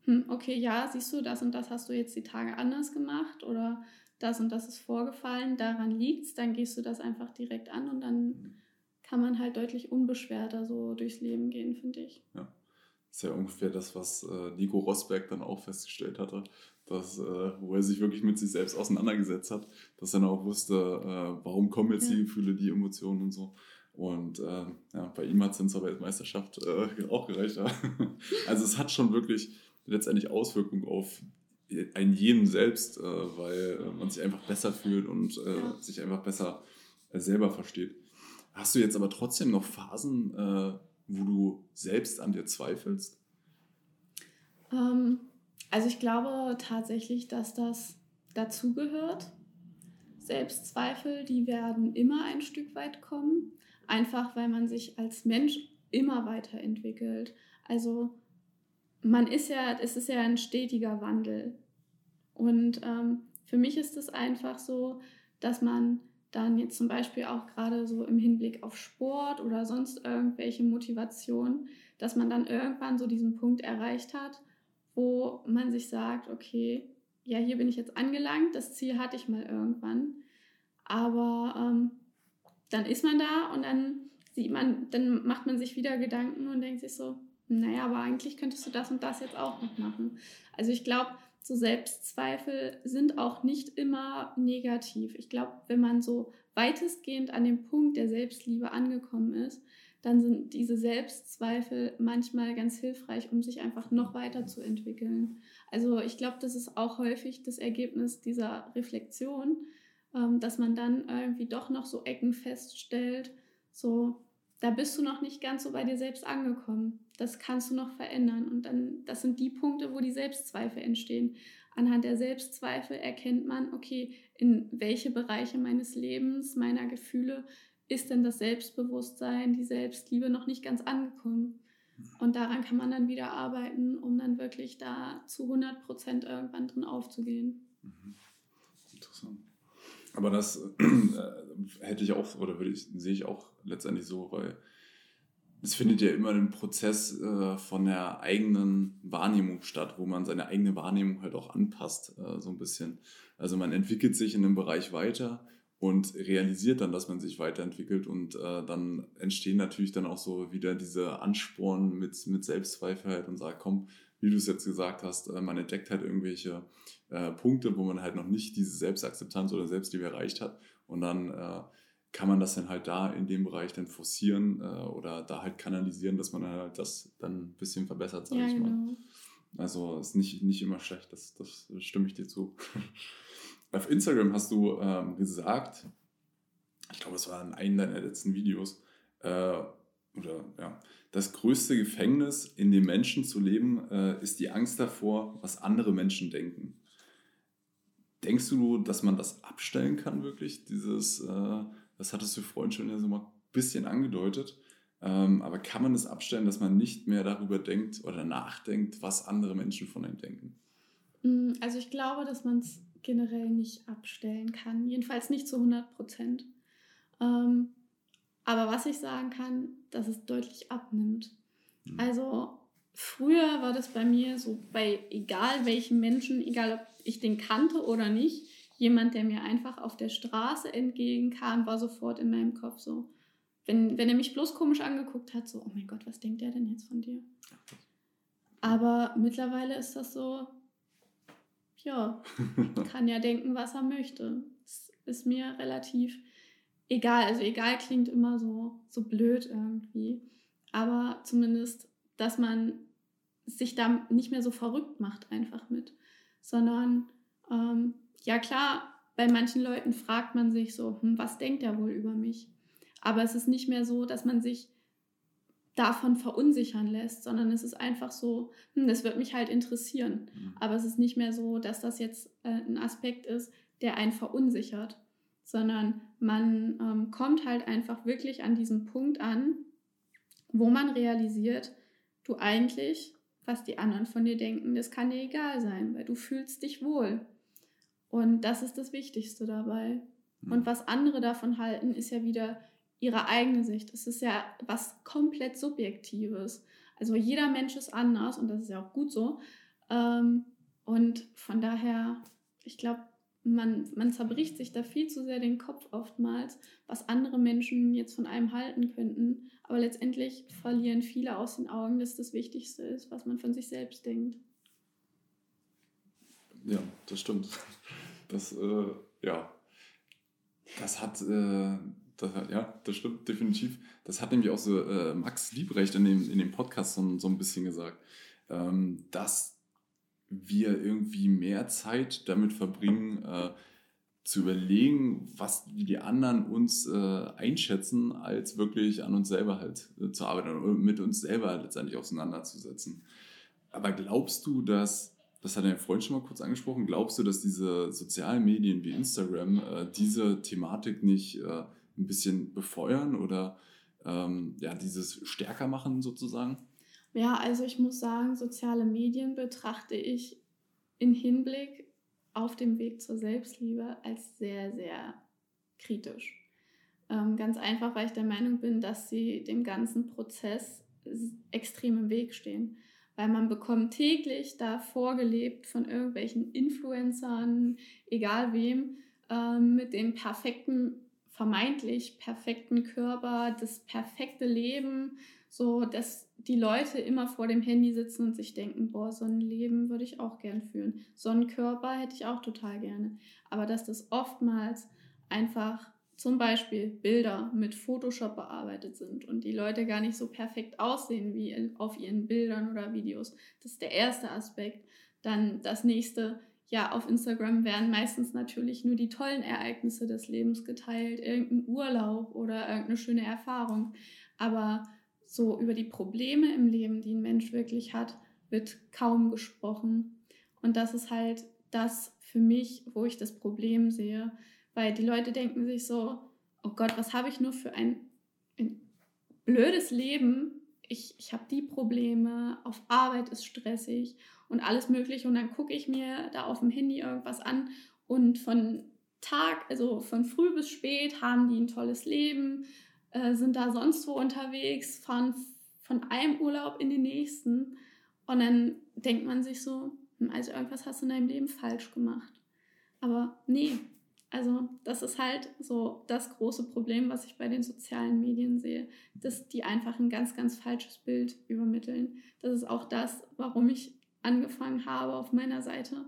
hm, okay, ja, siehst du, das und das hast du jetzt die Tage anders gemacht oder das und das ist vorgefallen, daran liegt es, dann gehst du das einfach direkt an und dann mhm kann man halt deutlich unbeschwerter so durchs Leben gehen, finde ich. Ja. Das ist ja ungefähr das, was äh, Nico Rosberg dann auch festgestellt hatte, dass, äh, wo er sich wirklich mit sich selbst auseinandergesetzt hat, dass er dann auch wusste, äh, warum kommen jetzt ja. die Gefühle, die Emotionen und so. Und äh, ja, bei ihm hat es dann zur Weltmeisterschaft äh, auch gereicht. Ja. also es hat schon wirklich letztendlich Auswirkungen auf einen jeden selbst, äh, weil man sich einfach besser fühlt und sich einfach besser selber versteht. Hast du jetzt aber trotzdem noch Phasen, äh, wo du selbst an dir zweifelst? Ähm, also ich glaube tatsächlich, dass das dazugehört. Selbstzweifel, die werden immer ein Stück weit kommen, einfach weil man sich als Mensch immer weiterentwickelt. Also man ist ja, es ist ja ein stetiger Wandel. Und ähm, für mich ist es einfach so, dass man dann jetzt zum Beispiel auch gerade so im Hinblick auf Sport oder sonst irgendwelche Motivation, dass man dann irgendwann so diesen Punkt erreicht hat, wo man sich sagt, okay, ja, hier bin ich jetzt angelangt, das Ziel hatte ich mal irgendwann, aber ähm, dann ist man da und dann sieht man, dann macht man sich wieder Gedanken und denkt sich so, naja, aber eigentlich könntest du das und das jetzt auch noch machen. Also ich glaube, so Selbstzweifel sind auch nicht immer negativ. Ich glaube, wenn man so weitestgehend an dem Punkt der Selbstliebe angekommen ist, dann sind diese Selbstzweifel manchmal ganz hilfreich, um sich einfach noch weiter zu entwickeln. Also ich glaube, das ist auch häufig das Ergebnis dieser Reflexion, ähm, dass man dann irgendwie doch noch so Ecken feststellt, so da bist du noch nicht ganz so bei dir selbst angekommen. Das kannst du noch verändern. Und dann, das sind die Punkte, wo die Selbstzweifel entstehen. Anhand der Selbstzweifel erkennt man, okay, in welche Bereiche meines Lebens, meiner Gefühle ist denn das Selbstbewusstsein, die Selbstliebe noch nicht ganz angekommen. Und daran kann man dann wieder arbeiten, um dann wirklich da zu 100 Prozent irgendwann drin aufzugehen. Mhm. Aber das äh, hätte ich auch, oder würde ich, sehe ich auch letztendlich so, weil es findet ja immer ein Prozess äh, von der eigenen Wahrnehmung statt, wo man seine eigene Wahrnehmung halt auch anpasst, äh, so ein bisschen. Also man entwickelt sich in einem Bereich weiter und realisiert dann, dass man sich weiterentwickelt und äh, dann entstehen natürlich dann auch so wieder diese Ansporn mit, mit Selbstzweifel halt und sagt, komm, wie du es jetzt gesagt hast, äh, man entdeckt halt irgendwelche äh, Punkte, wo man halt noch nicht diese Selbstakzeptanz oder Selbstliebe erreicht hat und dann äh, kann man das dann halt da in dem Bereich dann forcieren äh, oder da halt kanalisieren, dass man halt das dann ein bisschen verbessert, sage ja, ich mal. Genau. Also ist nicht, nicht immer schlecht, das, das stimme ich dir zu. Auf Instagram hast du ähm, gesagt, ich glaube, es war in einem deiner letzten Videos, äh, oder ja, das größte Gefängnis, in dem Menschen zu leben, äh, ist die Angst davor, was andere Menschen denken. Denkst du, dass man das abstellen kann, wirklich? Dieses, äh, das hattest du vorhin schon ja so mal ein bisschen angedeutet. Ähm, aber kann man es abstellen, dass man nicht mehr darüber denkt oder nachdenkt, was andere Menschen von einem denken? Mm, also ich glaube, dass man es generell nicht abstellen kann. Jedenfalls nicht zu 100 Prozent. Ähm, aber was ich sagen kann, dass es deutlich abnimmt. Mhm. Also früher war das bei mir so, bei egal welchem Menschen, egal ob ich den kannte oder nicht, jemand, der mir einfach auf der Straße entgegenkam, war sofort in meinem Kopf so. Wenn, wenn er mich bloß komisch angeguckt hat, so, oh mein Gott, was denkt der denn jetzt von dir? Aber mittlerweile ist das so, ja, kann ja denken, was er möchte. Das ist mir relativ egal. Also egal klingt immer so, so blöd irgendwie. Aber zumindest, dass man sich da nicht mehr so verrückt macht einfach mit, sondern ähm, ja klar, bei manchen Leuten fragt man sich so, hm, was denkt er wohl über mich? Aber es ist nicht mehr so, dass man sich davon verunsichern lässt, sondern es ist einfach so, hm, das wird mich halt interessieren. Mhm. Aber es ist nicht mehr so, dass das jetzt äh, ein Aspekt ist, der einen verunsichert, sondern man ähm, kommt halt einfach wirklich an diesem Punkt an, wo man realisiert, du eigentlich, was die anderen von dir denken, das kann dir egal sein, weil du fühlst dich wohl. Und das ist das Wichtigste dabei. Mhm. Und was andere davon halten, ist ja wieder ihre eigene Sicht. Es ist ja was komplett Subjektives. Also jeder Mensch ist anders und das ist ja auch gut so. Ähm, und von daher, ich glaube, man, man zerbricht sich da viel zu sehr den Kopf oftmals, was andere Menschen jetzt von einem halten könnten. Aber letztendlich verlieren viele aus den Augen, dass das Wichtigste ist, was man von sich selbst denkt. Ja, das stimmt. Das, äh, ja, das hat, äh, das, ja, das stimmt definitiv. Das hat nämlich auch so äh, Max Liebrecht in dem, in dem Podcast so, so ein bisschen gesagt, ähm, dass wir irgendwie mehr Zeit damit verbringen, äh, zu überlegen, was die anderen uns äh, einschätzen, als wirklich an uns selber halt äh, zu arbeiten und mit uns selber letztendlich auseinanderzusetzen. Aber glaubst du, dass das hat dein Freund schon mal kurz angesprochen. Glaubst du, dass diese sozialen Medien wie Instagram äh, diese Thematik nicht äh, ein bisschen befeuern oder ähm, ja, dieses stärker machen sozusagen? Ja, also ich muss sagen, soziale Medien betrachte ich im Hinblick auf dem Weg zur Selbstliebe als sehr, sehr kritisch. Ähm, ganz einfach, weil ich der Meinung bin, dass sie dem ganzen Prozess extrem im Weg stehen. Weil man bekommt täglich da vorgelebt von irgendwelchen Influencern, egal wem, ähm, mit dem perfekten vermeintlich perfekten Körper, das perfekte Leben, so dass die Leute immer vor dem Handy sitzen und sich denken, boah, so ein Leben würde ich auch gern führen. So einen Körper hätte ich auch total gerne. Aber dass das oftmals einfach zum Beispiel Bilder mit Photoshop bearbeitet sind und die Leute gar nicht so perfekt aussehen wie auf ihren Bildern oder Videos. Das ist der erste Aspekt. Dann das nächste, ja, auf Instagram werden meistens natürlich nur die tollen Ereignisse des Lebens geteilt, irgendein Urlaub oder irgendeine schöne Erfahrung. Aber so über die Probleme im Leben, die ein Mensch wirklich hat, wird kaum gesprochen. Und das ist halt das für mich, wo ich das Problem sehe. Weil die Leute denken sich so, oh Gott, was habe ich nur für ein, ein blödes Leben? Ich, ich habe die Probleme, auf Arbeit ist stressig und alles Mögliche. Und dann gucke ich mir da auf dem Handy irgendwas an und von Tag, also von früh bis spät, haben die ein tolles Leben, äh, sind da sonst wo unterwegs, fahren von einem Urlaub in den nächsten. Und dann denkt man sich so, hm, also irgendwas hast du in deinem Leben falsch gemacht. Aber nee, also das ist halt so das große Problem, was ich bei den sozialen Medien sehe, dass die einfach ein ganz, ganz falsches Bild übermitteln. Das ist auch das, warum ich angefangen habe, auf meiner Seite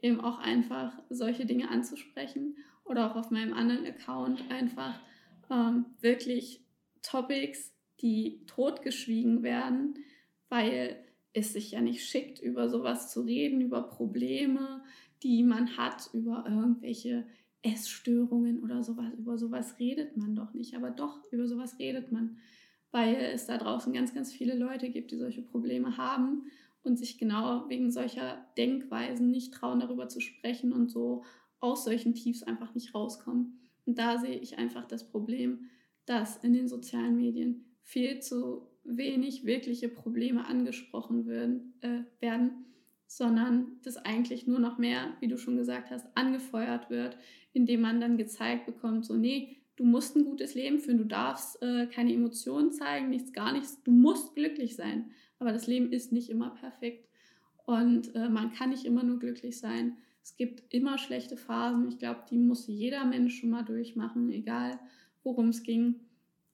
eben auch einfach solche Dinge anzusprechen oder auch auf meinem anderen Account einfach ähm, wirklich Topics, die totgeschwiegen werden, weil es sich ja nicht schickt, über sowas zu reden, über Probleme, die man hat, über irgendwelche Essstörungen oder sowas. Über sowas redet man doch nicht, aber doch, über sowas redet man, weil es da draußen ganz, ganz viele Leute gibt, die solche Probleme haben und sich genau wegen solcher Denkweisen nicht trauen, darüber zu sprechen und so aus solchen Tiefs einfach nicht rauskommen. Und da sehe ich einfach das Problem, dass in den sozialen Medien viel zu wenig wirkliche Probleme angesprochen werden, äh, werden, sondern dass eigentlich nur noch mehr, wie du schon gesagt hast, angefeuert wird, indem man dann gezeigt bekommt, so nee, du musst ein gutes Leben führen, du darfst äh, keine Emotionen zeigen, nichts, gar nichts, du musst glücklich sein. Aber das Leben ist nicht immer perfekt und äh, man kann nicht immer nur glücklich sein. Es gibt immer schlechte Phasen. Ich glaube, die muss jeder Mensch schon mal durchmachen, egal worum es ging.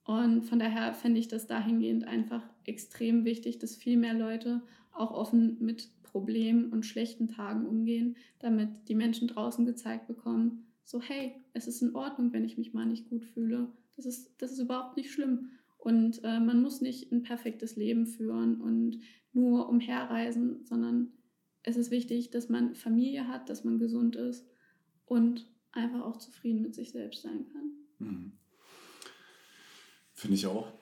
Und von daher fände ich das dahingehend einfach extrem wichtig, dass viel mehr Leute auch offen mit Problemen und schlechten Tagen umgehen, damit die Menschen draußen gezeigt bekommen, so hey, es ist in Ordnung, wenn ich mich mal nicht gut fühle. Das ist, das ist überhaupt nicht schlimm. Und äh, man muss nicht ein perfektes Leben führen und nur umherreisen, sondern es ist wichtig, dass man Familie hat, dass man gesund ist und einfach auch zufrieden mit sich selbst sein kann. Mhm. Finde ich auch.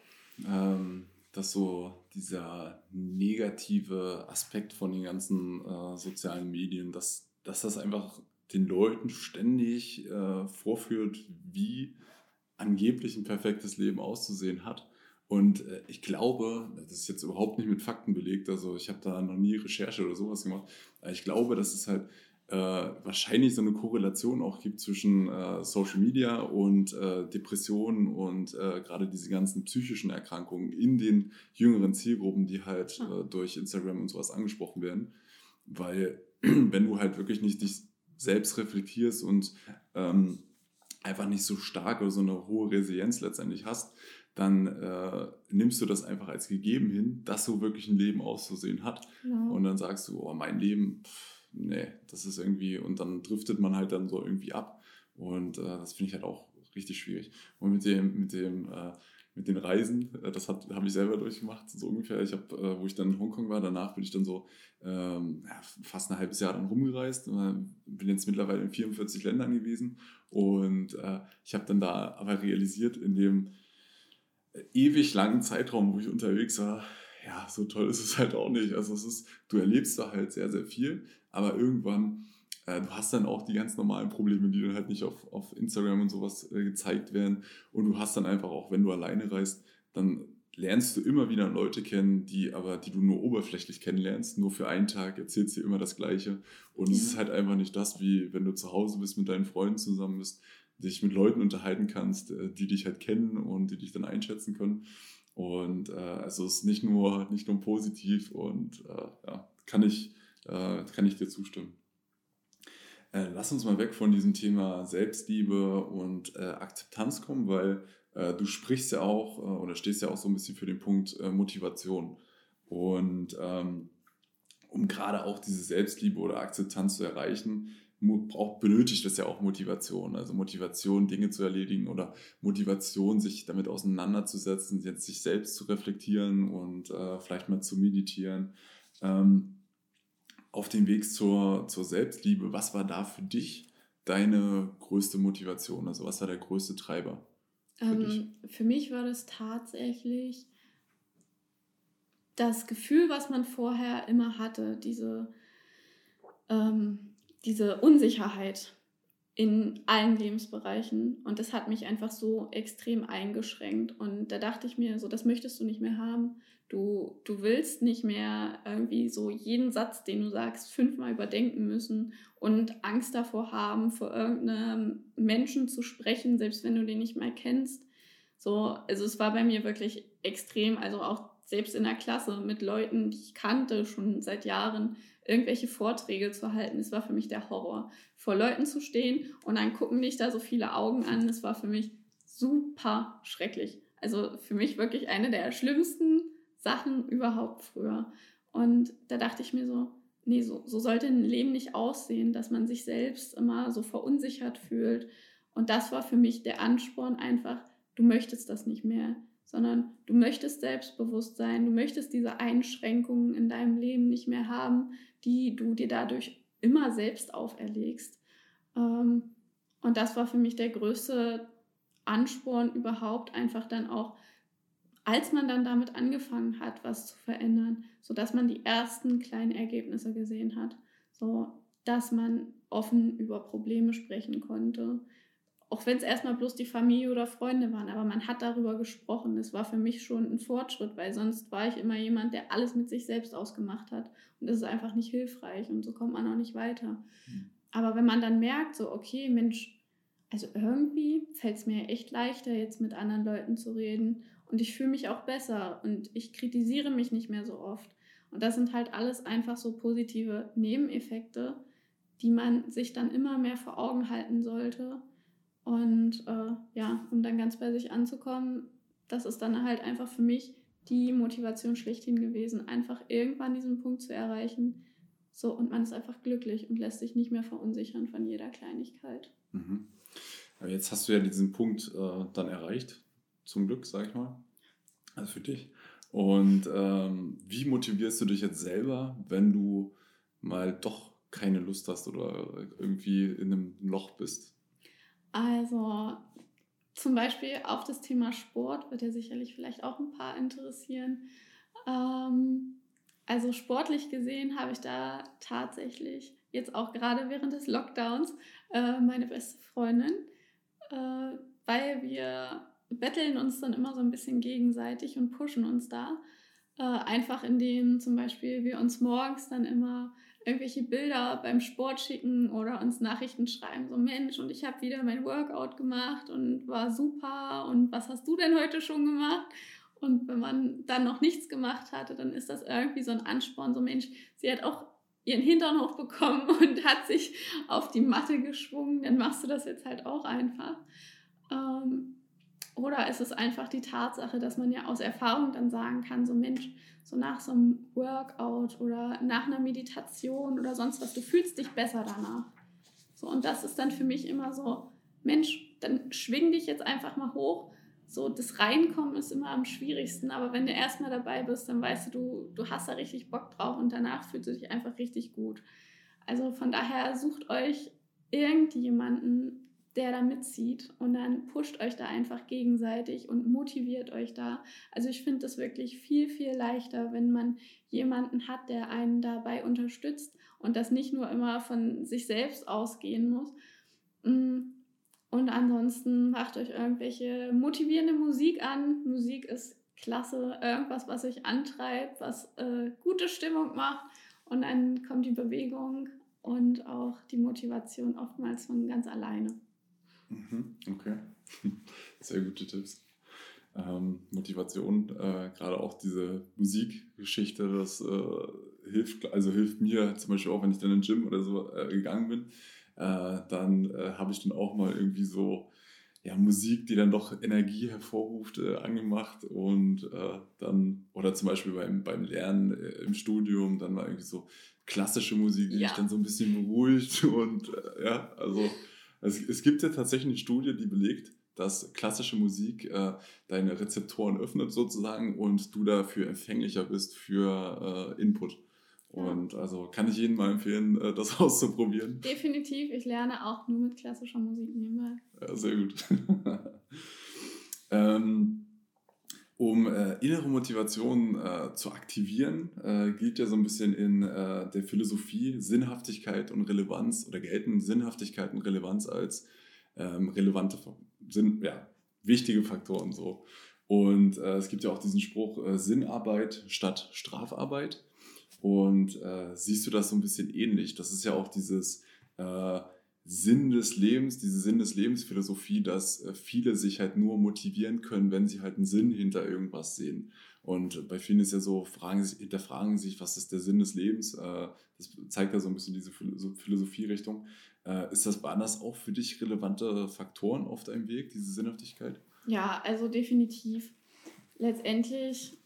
Ähm, dass so dieser negative Aspekt von den ganzen äh, sozialen Medien, dass, dass das einfach den Leuten ständig äh, vorführt, wie angeblich ein perfektes Leben auszusehen hat. Und äh, ich glaube, das ist jetzt überhaupt nicht mit Fakten belegt, also ich habe da noch nie Recherche oder sowas gemacht, aber ich glaube, dass es halt äh, wahrscheinlich so eine Korrelation auch gibt zwischen äh, Social Media und äh, Depressionen und äh, gerade diese ganzen psychischen Erkrankungen in den jüngeren Zielgruppen, die halt äh, durch Instagram und sowas angesprochen werden. Weil wenn du halt wirklich nicht dich selbst reflektierst und ähm, einfach nicht so stark oder so eine hohe Resilienz letztendlich hast, dann äh, nimmst du das einfach als gegeben hin, dass so wirklich ein Leben auszusehen hat. Ja. Und dann sagst du, oh, mein Leben, pff, nee, das ist irgendwie, und dann driftet man halt dann so irgendwie ab. Und äh, das finde ich halt auch richtig schwierig. Und mit dem, mit dem, äh, mit den Reisen, äh, das habe ich selber durchgemacht, so ungefähr. Ich habe, äh, wo ich dann in Hongkong war, danach bin ich dann so ähm, fast ein halbes Jahr dann rumgereist. bin jetzt mittlerweile in 44 Ländern gewesen. Und äh, ich habe dann da aber realisiert, in dem äh, ewig langen Zeitraum, wo ich unterwegs war, ja, so toll ist es halt auch nicht. Also es ist, du erlebst da halt sehr, sehr viel, aber irgendwann, äh, du hast dann auch die ganz normalen Probleme, die dann halt nicht auf, auf Instagram und sowas äh, gezeigt werden. Und du hast dann einfach auch, wenn du alleine reist, dann lernst du immer wieder Leute kennen, die aber, die du nur oberflächlich kennenlernst, nur für einen Tag erzählst du immer das Gleiche. Und ja. es ist halt einfach nicht das, wie wenn du zu Hause bist, mit deinen Freunden zusammen bist, dich mit Leuten unterhalten kannst, äh, die dich halt kennen und die dich dann einschätzen können. Und äh, also es ist nicht nur, nicht nur positiv und äh, ja, kann ich, äh, kann ich dir zustimmen. Äh, lass uns mal weg von diesem Thema Selbstliebe und äh, Akzeptanz kommen, weil äh, du sprichst ja auch oder stehst ja auch so ein bisschen für den Punkt Motivation. Und ähm, um gerade auch diese Selbstliebe oder Akzeptanz zu erreichen, braucht, benötigt das ja auch Motivation. Also Motivation, Dinge zu erledigen oder Motivation, sich damit auseinanderzusetzen, jetzt sich selbst zu reflektieren und äh, vielleicht mal zu meditieren. Ähm, auf dem Weg zur, zur Selbstliebe, was war da für dich deine größte Motivation? Also was war der größte Treiber? Für, ähm, für mich war das tatsächlich das Gefühl, was man vorher immer hatte, diese ähm, diese Unsicherheit in allen Lebensbereichen. Und das hat mich einfach so extrem eingeschränkt. Und da dachte ich mir, so, das möchtest du nicht mehr haben. Du, du willst nicht mehr irgendwie so jeden Satz, den du sagst, fünfmal überdenken müssen und Angst davor haben, vor irgendeinem Menschen zu sprechen, selbst wenn du den nicht mal kennst. So, also es war bei mir wirklich extrem, also auch selbst in der Klasse mit Leuten, die ich kannte schon seit Jahren, irgendwelche Vorträge zu halten. Es war für mich der Horror, vor Leuten zu stehen und dann gucken dich da so viele Augen an. Es war für mich super schrecklich. Also für mich wirklich eine der schlimmsten Sachen überhaupt früher. Und da dachte ich mir so, nee, so, so sollte ein Leben nicht aussehen, dass man sich selbst immer so verunsichert fühlt. Und das war für mich der Ansporn einfach, du möchtest das nicht mehr, sondern du möchtest selbstbewusst sein, du möchtest diese Einschränkungen in deinem Leben nicht mehr haben, die du dir dadurch immer selbst auferlegst. Ähm, und das war für mich der größte Ansporn überhaupt, einfach dann auch als man dann damit angefangen hat, was zu verändern, sodass man die ersten kleinen Ergebnisse gesehen hat, so dass man offen über Probleme sprechen konnte. Auch wenn es erstmal bloß die Familie oder Freunde waren, aber man hat darüber gesprochen. Das war für mich schon ein Fortschritt, weil sonst war ich immer jemand, der alles mit sich selbst ausgemacht hat. Und das ist einfach nicht hilfreich und so kommt man auch nicht weiter. Mhm. Aber wenn man dann merkt, so, okay, Mensch, also irgendwie fällt es mir echt leichter, jetzt mit anderen Leuten zu reden und ich fühle mich auch besser und ich kritisiere mich nicht mehr so oft. Und das sind halt alles einfach so positive Nebeneffekte, die man sich dann immer mehr vor Augen halten sollte. Und äh, ja, um dann ganz bei sich anzukommen, das ist dann halt einfach für mich die Motivation schlechthin gewesen, einfach irgendwann diesen Punkt zu erreichen. So, und man ist einfach glücklich und lässt sich nicht mehr verunsichern von jeder Kleinigkeit. Mhm. Jetzt hast du ja diesen Punkt äh, dann erreicht zum Glück, sag ich mal. Also für dich. Und ähm, wie motivierst du dich jetzt selber, wenn du mal doch keine Lust hast oder irgendwie in einem Loch bist? Also zum Beispiel auf das Thema Sport wird ja sicherlich vielleicht auch ein paar interessieren. Ähm, also sportlich gesehen habe ich da tatsächlich jetzt auch gerade während des Lockdowns äh, meine beste Freundin, äh, weil wir betteln uns dann immer so ein bisschen gegenseitig und pushen uns da. Äh, einfach indem zum Beispiel wir uns morgens dann immer irgendwelche Bilder beim Sport schicken oder uns Nachrichten schreiben, so Mensch, und ich habe wieder mein Workout gemacht und war super und was hast du denn heute schon gemacht? Und wenn man dann noch nichts gemacht hatte, dann ist das irgendwie so ein Ansporn, so Mensch, sie hat auch ihren Hintern hochbekommen und hat sich auf die Matte geschwungen, dann machst du das jetzt halt auch einfach. Ähm, oder ist es einfach die Tatsache, dass man ja aus Erfahrung dann sagen kann, so Mensch, so nach so einem Workout oder nach einer Meditation oder sonst was, du fühlst dich besser danach. So, und das ist dann für mich immer so, Mensch, dann schwing dich jetzt einfach mal hoch. So, das Reinkommen ist immer am schwierigsten, aber wenn du erstmal dabei bist, dann weißt du, du, du hast da richtig Bock drauf und danach fühlst du dich einfach richtig gut. Also von daher sucht euch irgendjemanden, der da mitzieht und dann pusht euch da einfach gegenseitig und motiviert euch da. Also ich finde das wirklich viel, viel leichter, wenn man jemanden hat, der einen dabei unterstützt und das nicht nur immer von sich selbst ausgehen muss. Mm. Und ansonsten macht euch irgendwelche motivierende Musik an. Musik ist klasse, irgendwas, was euch antreibt, was äh, gute Stimmung macht und dann kommt die Bewegung und auch die Motivation oftmals von ganz alleine. Mhm, okay, sehr gute Tipps. Ähm, Motivation, äh, gerade auch diese Musikgeschichte, das äh, hilft, also hilft mir zum Beispiel auch, wenn ich dann in den Gym oder so äh, gegangen bin, äh, dann äh, habe ich dann auch mal irgendwie so ja, Musik, die dann doch Energie hervorruft, äh, angemacht und dann, oder zum Beispiel beim, beim Lernen im Studium, dann war irgendwie so klassische Musik, die ja. mich dann so ein bisschen beruhigt und ja, also es, es gibt ja tatsächlich eine Studie, die belegt, dass klassische Musik äh, deine Rezeptoren öffnet sozusagen und du dafür empfänglicher bist für äh, Input. Und also kann ich jedem mal empfehlen, äh, das auszuprobieren. Definitiv, ich lerne auch nur mit klassischer Musik nebenbei. Ja, sehr gut. ähm, Um äh, innere Motivation äh, zu aktivieren, äh, gilt ja so ein bisschen in äh, der Philosophie Sinnhaftigkeit und Relevanz oder gelten Sinnhaftigkeit und Relevanz als ähm, relevante, sind, ja, wichtige Faktoren so. Und äh, es gibt ja auch diesen Spruch äh, Sinnarbeit statt Strafarbeit. Und siehst du das so ein bisschen ähnlich? Das ist ja auch dieses Sinn des Lebens, diese Sinn des Lebens Philosophie, dass äh, viele sich halt nur motivieren können, wenn sie halt einen Sinn hinter irgendwas sehen. Und bei vielen ist ja so, fragen, hinterfragen sich, was ist der Sinn des Lebens? Äh, das zeigt ja so ein bisschen diese Philosophierichtung. Äh, ist das bei anders auch für dich relevante Faktoren auf deinem Weg, diese Sinnhaftigkeit? Ja, also definitiv. Letztendlich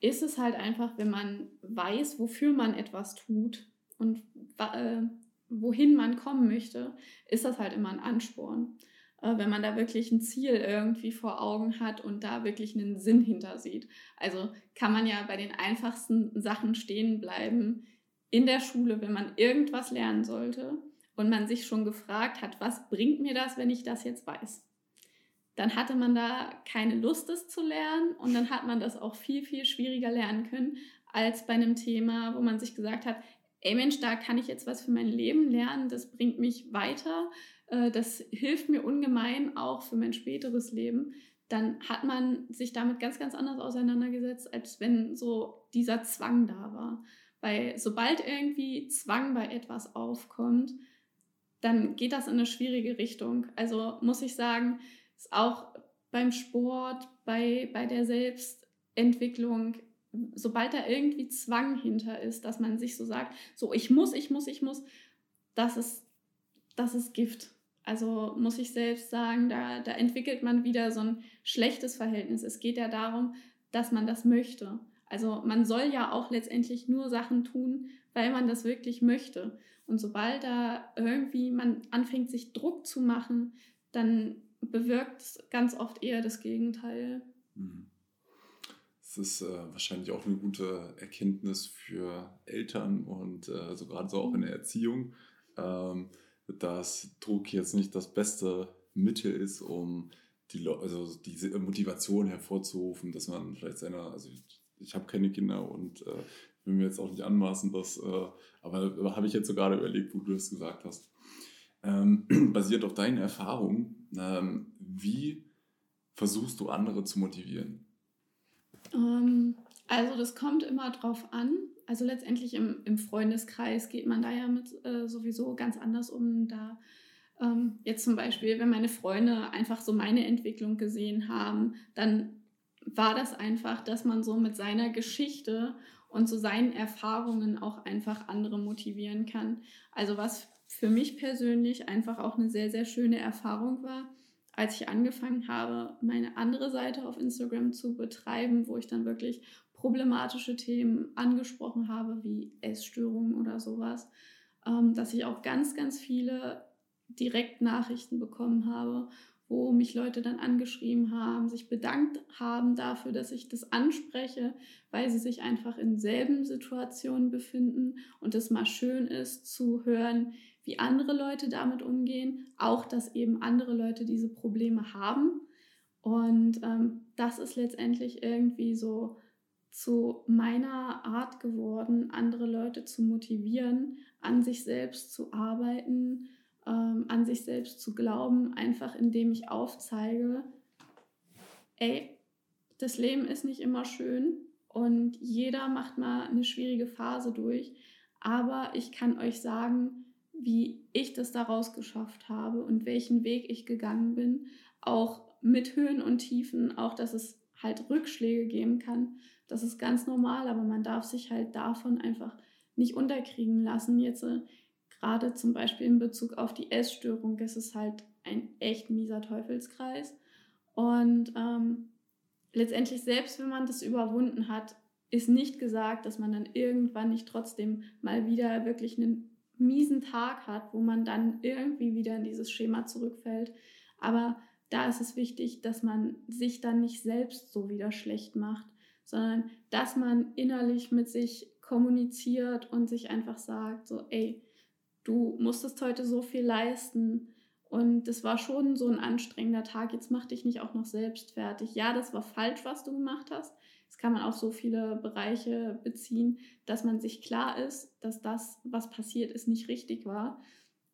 ist es halt einfach, wenn man weiß, wofür man etwas tut und wohin man kommen möchte, ist das halt immer ein Ansporn. Äh, wenn man da wirklich ein Ziel irgendwie vor Augen hat und da wirklich einen Sinn hinter sieht. Also kann man ja bei den einfachsten Sachen stehen bleiben. In der Schule, wenn man irgendwas lernen sollte und man sich schon gefragt hat, was bringt mir das, wenn ich das jetzt weiß? Dann hatte man da keine Lust, es zu lernen und dann hat man das auch viel, viel schwieriger lernen können als bei einem Thema, wo man sich gesagt hat, ey Mensch, da kann ich jetzt was für mein Leben lernen, das bringt mich weiter, äh, das hilft mir ungemein auch für mein späteres Leben, dann hat man sich damit ganz, ganz anders auseinandergesetzt, als wenn so dieser Zwang da war. Weil sobald irgendwie Zwang bei etwas aufkommt, dann geht das in eine schwierige Richtung. Also muss ich sagen, ist auch beim Sport, bei, bei der Selbstentwicklung sobald da irgendwie Zwang hinter ist, dass man sich so sagt, so ich muss, ich muss, ich muss, das ist, das ist Gift. Also muss ich selbst sagen, da, da entwickelt man wieder so ein schlechtes Verhältnis. Es geht ja darum, dass man das möchte. Also man soll ja auch letztendlich nur Sachen tun, weil man das wirklich möchte. Und sobald da irgendwie man anfängt, sich Druck zu machen, dann bewirkt es ganz oft eher das Gegenteil. Mhm. Das ist äh, wahrscheinlich auch eine gute Erkenntnis für Eltern und äh, so gerade so auch in der Erziehung, ähm, dass Druck jetzt nicht das beste Mittel ist, um die, also diese Motivation hervorzurufen, dass man vielleicht seiner, also ich, ich habe keine Kinder und äh, will mir jetzt auch nicht anmaßen, dass, äh, aber habe ich jetzt so gerade überlegt, wo du das gesagt hast. Ähm, basiert auf deinen Erfahrungen, ähm, wie versuchst du andere zu motivieren? Ähm, also das kommt immer drauf an. Also letztendlich im, im Freundeskreis geht man da ja mit äh, sowieso ganz anders um. Da ähm, jetzt zum Beispiel, wenn meine Freunde einfach so meine Entwicklung gesehen haben, dann war das einfach, dass man so mit seiner Geschichte und so seinen Erfahrungen auch einfach andere motivieren kann. Also was für mich persönlich einfach auch eine sehr, sehr schöne Erfahrung war, als ich angefangen habe, meine andere Seite auf Instagram zu betreiben, wo ich dann wirklich problematische Themen angesprochen habe, wie Essstörungen oder sowas, ähm, dass ich auch ganz, ganz viele Direktnachrichten bekommen habe, wo mich Leute dann angeschrieben haben, sich bedankt haben dafür, dass ich das anspreche, weil sie sich einfach in selben Situationen befinden und es mal schön ist zu hören, wie andere Leute damit umgehen, auch dass eben andere Leute diese Probleme haben. Und ähm, das ist letztendlich irgendwie so zu meiner Art geworden, andere Leute zu motivieren, an sich selbst zu arbeiten, ähm, an sich selbst zu glauben, einfach indem ich aufzeige, ey, das Leben ist nicht immer schön und jeder macht mal eine schwierige Phase durch, aber ich kann euch sagen, wie ich das daraus geschafft habe und welchen Weg ich gegangen bin, auch mit Höhen und Tiefen, auch dass es halt Rückschläge geben kann. Das ist ganz normal, aber man darf sich halt davon einfach nicht unterkriegen lassen. Jetzt äh, gerade zum Beispiel in Bezug auf die Essstörung ist es halt ein echt mieser Teufelskreis. Und ähm, letztendlich, selbst wenn man das überwunden hat, ist nicht gesagt, dass man dann irgendwann nicht trotzdem mal wieder wirklich einen miesen Tag hat, wo man dann irgendwie wieder in dieses Schema zurückfällt. Aber da ist es wichtig, dass man sich dann nicht selbst so wieder schlecht macht, sondern dass man innerlich mit sich kommuniziert und sich einfach sagt, so, ey, du musstest heute so viel leisten Und das war schon so ein anstrengender Tag. Jetzt mach dich nicht auch noch selbst fertig. Ja, das war falsch, was du gemacht hast. Das kann man auf so viele Bereiche beziehen, dass man sich klar ist, dass das, was passiert ist, nicht richtig war.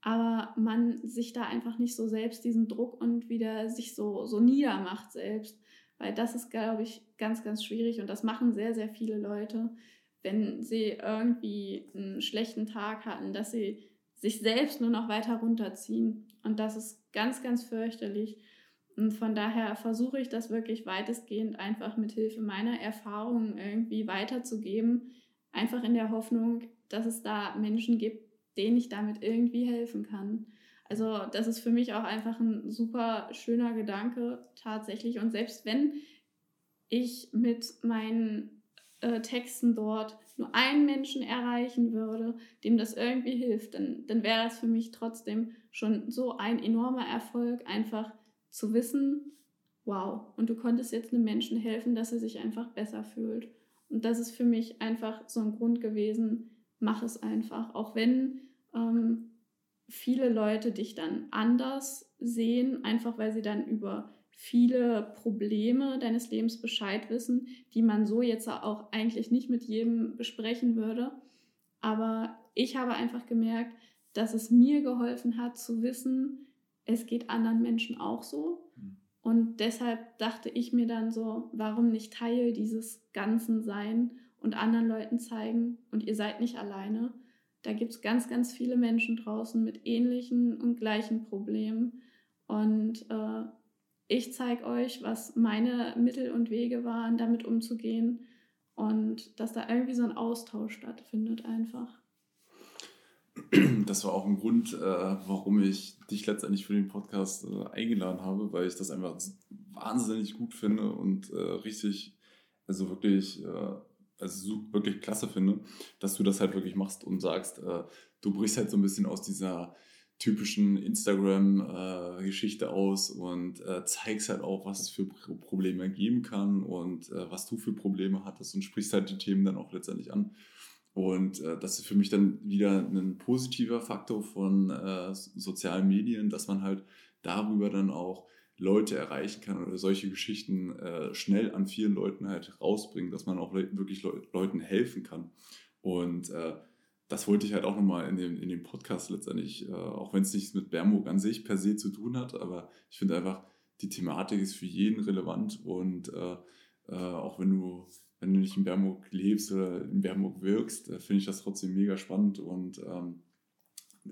Aber man sich da einfach nicht so selbst diesen Druck und wieder sich so, so niedermacht selbst. Weil das ist, glaube ich, ganz, ganz schwierig und das machen sehr, sehr viele Leute, wenn sie irgendwie einen schlechten Tag hatten, dass sie sich selbst nur noch weiter runterziehen. Und das ist ganz, ganz fürchterlich. Und von daher versuche ich das wirklich weitestgehend einfach mit Hilfe meiner Erfahrungen irgendwie weiterzugeben. Einfach in der Hoffnung, dass es da Menschen gibt, denen ich damit irgendwie helfen kann. Also das ist für mich auch einfach ein super schöner Gedanke tatsächlich. Und selbst wenn ich mit meinen äh, Texten dort nur einen Menschen erreichen würde, dem das irgendwie hilft, dann, dann wäre das für mich trotzdem schon so ein enormer Erfolg, einfach zu wissen, wow, und du konntest jetzt einem Menschen helfen, dass er sich einfach besser fühlt. Und das ist für mich einfach so ein Grund gewesen, mach es einfach. Auch wenn ähm, viele Leute dich dann anders sehen, einfach weil sie dann über viele Probleme deines Lebens Bescheid wissen, die man so jetzt auch eigentlich nicht mit jedem besprechen würde. Aber ich habe einfach gemerkt, dass es mir geholfen hat zu wissen, es geht anderen Menschen auch so. Mhm. Und deshalb dachte ich mir dann so, warum nicht Teil dieses Ganzen sein und anderen Leuten zeigen und ihr seid nicht alleine. Da gibt es ganz, ganz viele Menschen draußen mit ähnlichen und gleichen Problemen. Und äh, ich zeige euch, was meine Mittel und Wege waren, damit umzugehen und dass da irgendwie so ein Austausch stattfindet einfach. Das war auch ein Grund, äh, warum ich dich letztendlich für den Podcast äh, eingeladen habe, weil ich das einfach wahnsinnig gut finde und äh, richtig, also wirklich, äh, also wirklich klasse finde, dass du das halt wirklich machst und sagst, äh, du brichst halt so ein bisschen aus dieser typischen Instagram-Geschichte äh, aus und zeigst halt auch, was es für Probleme geben kann und was du für Probleme hattest und sprichst halt die Themen dann auch letztendlich an. Und äh, das ist für mich dann wieder ein positiver Faktor von äh, sozialen Medien, dass man halt darüber dann auch Leute erreichen kann oder solche Geschichten äh, schnell an vielen Leuten halt rausbringen, dass man auch wirklich Le Leuten helfen kann. Und das wollte ich halt auch nochmal in dem, in dem Podcast letztendlich, äh, auch wenn es nichts mit Bernburg an sich per se zu tun hat, aber ich finde einfach, die Thematik ist für jeden relevant und äh, äh, auch wenn du, wenn du nicht in Bernburg lebst oder in Bernburg wirkst, äh, finde ich das trotzdem mega spannend und ähm,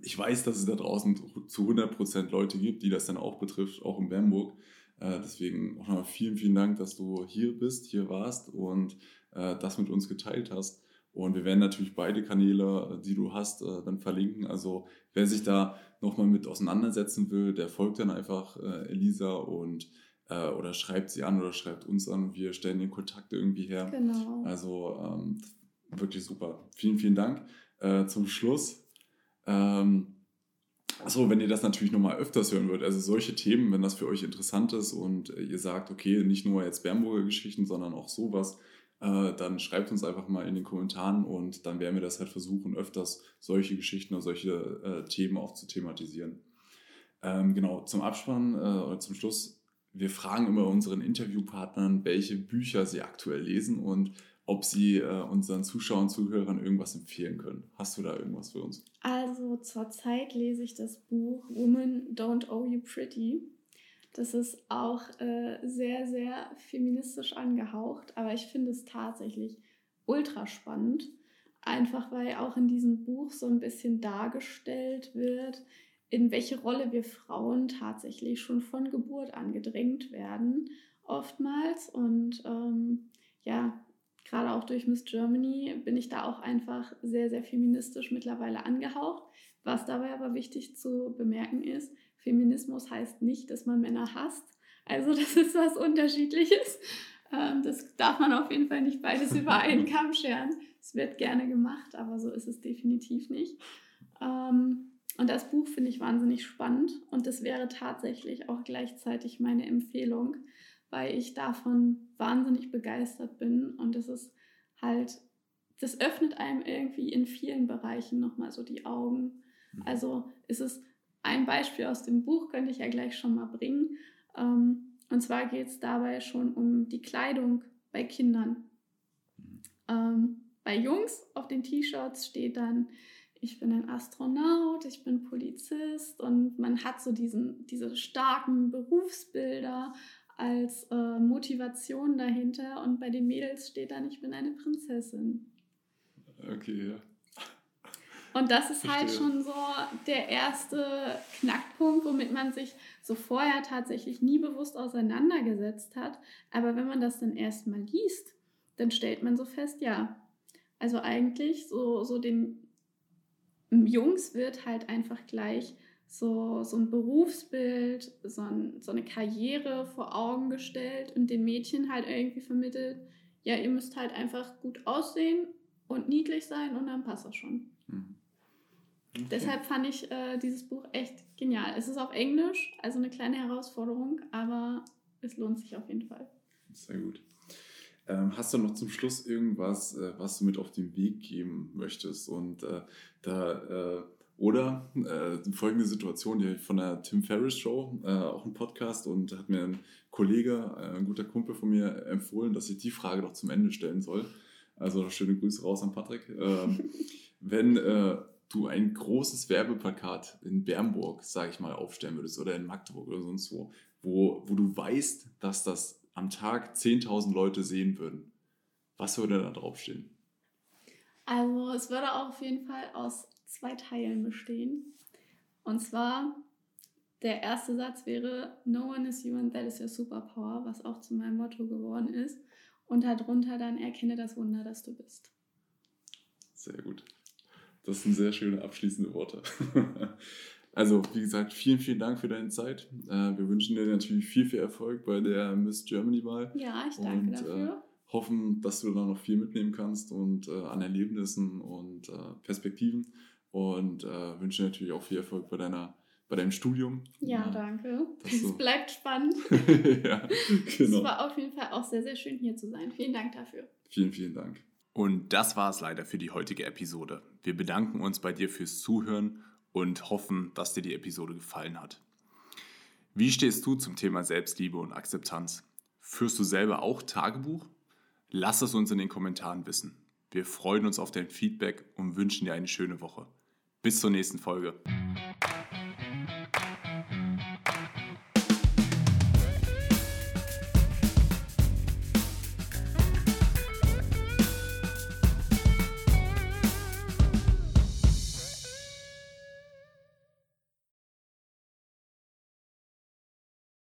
ich weiß, dass es da draußen zu 100% Leute gibt, die das dann auch betrifft, auch in Bernburg. Äh, deswegen auch nochmal vielen, vielen Dank, dass du hier bist, hier warst und äh, das mit uns geteilt hast. Und wir werden natürlich beide Kanäle, die du hast, äh, dann verlinken. Also wer sich da nochmal mit auseinandersetzen will, der folgt dann einfach äh, Elisa und äh, oder schreibt sie an oder schreibt uns an und wir stellen den Kontakt irgendwie her. Genau. Also ähm, wirklich super. Vielen, vielen Dank. Äh, zum Schluss. Ähm, Achso, wenn ihr das natürlich nochmal öfters hören würdet, also solche Themen, wenn das für euch interessant ist und ihr sagt, okay, nicht nur jetzt Bernburger Geschichten, sondern auch sowas, äh, dann schreibt uns einfach mal in den Kommentaren und dann werden wir das halt versuchen, öfters solche Geschichten oder solche äh, Themen auch zu thematisieren. Ähm, genau, zum Abspann äh, oder zum Schluss, wir fragen immer unseren Interviewpartnern, welche Bücher sie aktuell lesen und ob sie äh, unseren Zuschauern Zuhörern irgendwas empfehlen können. Hast du da irgendwas für uns? Also zurzeit lese ich das Buch Woman Don't Owe You Pretty das ist auch äh, sehr, sehr feministisch angehaucht, aber ich finde es tatsächlich ultra spannend, einfach weil auch in diesem Buch so ein bisschen dargestellt wird, in welche Rolle wir Frauen tatsächlich schon von Geburt an gedrängt werden, oftmals. Und ähm, ja, gerade auch durch Miss Germany bin ich da auch einfach sehr, sehr feministisch mittlerweile angehaucht. Was dabei aber wichtig zu bemerken ist, Feminismus heißt nicht, dass man Männer hasst. Also das ist was Unterschiedliches. Ähm, das darf man auf jeden Fall nicht beides über einen Kamm scheren. Es wird gerne gemacht, aber so ist es definitiv nicht. Ähm, und das Buch finde ich wahnsinnig spannend und das wäre tatsächlich auch gleichzeitig meine Empfehlung, weil ich davon wahnsinnig begeistert bin und es ist halt, das öffnet einem irgendwie in vielen Bereichen nochmal so die Augen. Mhm. Also ist es ein Beispiel aus dem Buch könnte ich ja gleich schon mal bringen. Ähm, und zwar geht es dabei schon um die Kleidung bei Kindern. Ähm, bei Jungs auf den T-Shirts steht dann, ich bin ein Astronaut, ich bin Polizist und man hat so diesen, diese starken Berufsbilder als äh, Motivation dahinter und bei den Mädels steht dann, ich bin eine Prinzessin. Okay, ja. Und das ist halt Verstehe. halt schon so der erste Knackpunkt, womit man sich so vorher tatsächlich nie bewusst auseinandergesetzt hat. Aber wenn man das dann erstmal liest, dann stellt man so fest, ja, also eigentlich so, so den Jungs wird halt einfach gleich so, so ein Berufsbild, so, ein, so eine Karriere vor Augen gestellt und den Mädchen halt irgendwie vermittelt, ja, ihr müsst halt einfach gut aussehen und niedlich sein und dann passt das schon. Mhm. Okay. Deshalb fand ich äh, dieses Buch echt genial. Es ist auf Englisch, also eine kleine Herausforderung, aber es lohnt sich auf jeden Fall. Sehr gut. Ähm, hast du noch zum Schluss irgendwas, äh, was du mit auf den Weg geben möchtest? Und äh, da, äh, oder äh, folgende Situation, die von der Tim Ferriss Show, äh, auch ein Podcast, und hat mir ein Kollege, äh, ein guter Kumpel von mir empfohlen, dass ich die Frage doch zum Ende stellen soll. Also schöne Grüße raus an Patrick. Ähm, wenn du ein großes Werbeplakat in Bernburg, sage ich mal, aufstellen würdest oder in Magdeburg oder sonst wo, wo, wo du weißt, dass das am Tag 10.000 Leute sehen würden, was würde da draufstehen? Also es würde auf jeden Fall aus zwei Teilen bestehen. Und zwar, der erste Satz wäre, No one is and that is your superpower, was auch zu meinem Motto geworden ist. Und darunter dann, erkenne das Wunder, das du bist. Sehr gut. Das sind sehr schöne abschließende Worte. also, wie gesagt, vielen, vielen Dank für deine Zeit. Äh, wir wünschen dir natürlich viel, viel Erfolg bei der Miss Germany-Wahl. Ja, ich danke und, äh, dafür. Äh, hoffen, dass du da noch viel mitnehmen kannst und äh, an Erlebnissen und äh, Perspektiven. Und äh, wünsche dir natürlich auch viel Erfolg bei deiner bei deinem Studium. Ja, danke. Es so. bleibt spannend. ja, genau. Es war auf jeden Fall auch sehr, sehr schön hier zu sein. Vielen Dank dafür. Vielen, vielen Dank. Und das war es leider für die heutige Episode. Wir bedanken uns bei dir fürs Zuhören und hoffen, dass dir die Episode gefallen hat. Wie stehst du zum Thema Selbstliebe und Akzeptanz? Führst du selber auch Tagebuch? Lass es uns in den Kommentaren wissen. Wir freuen uns auf dein Feedback und wünschen dir eine schöne Woche. Bis zur nächsten Folge.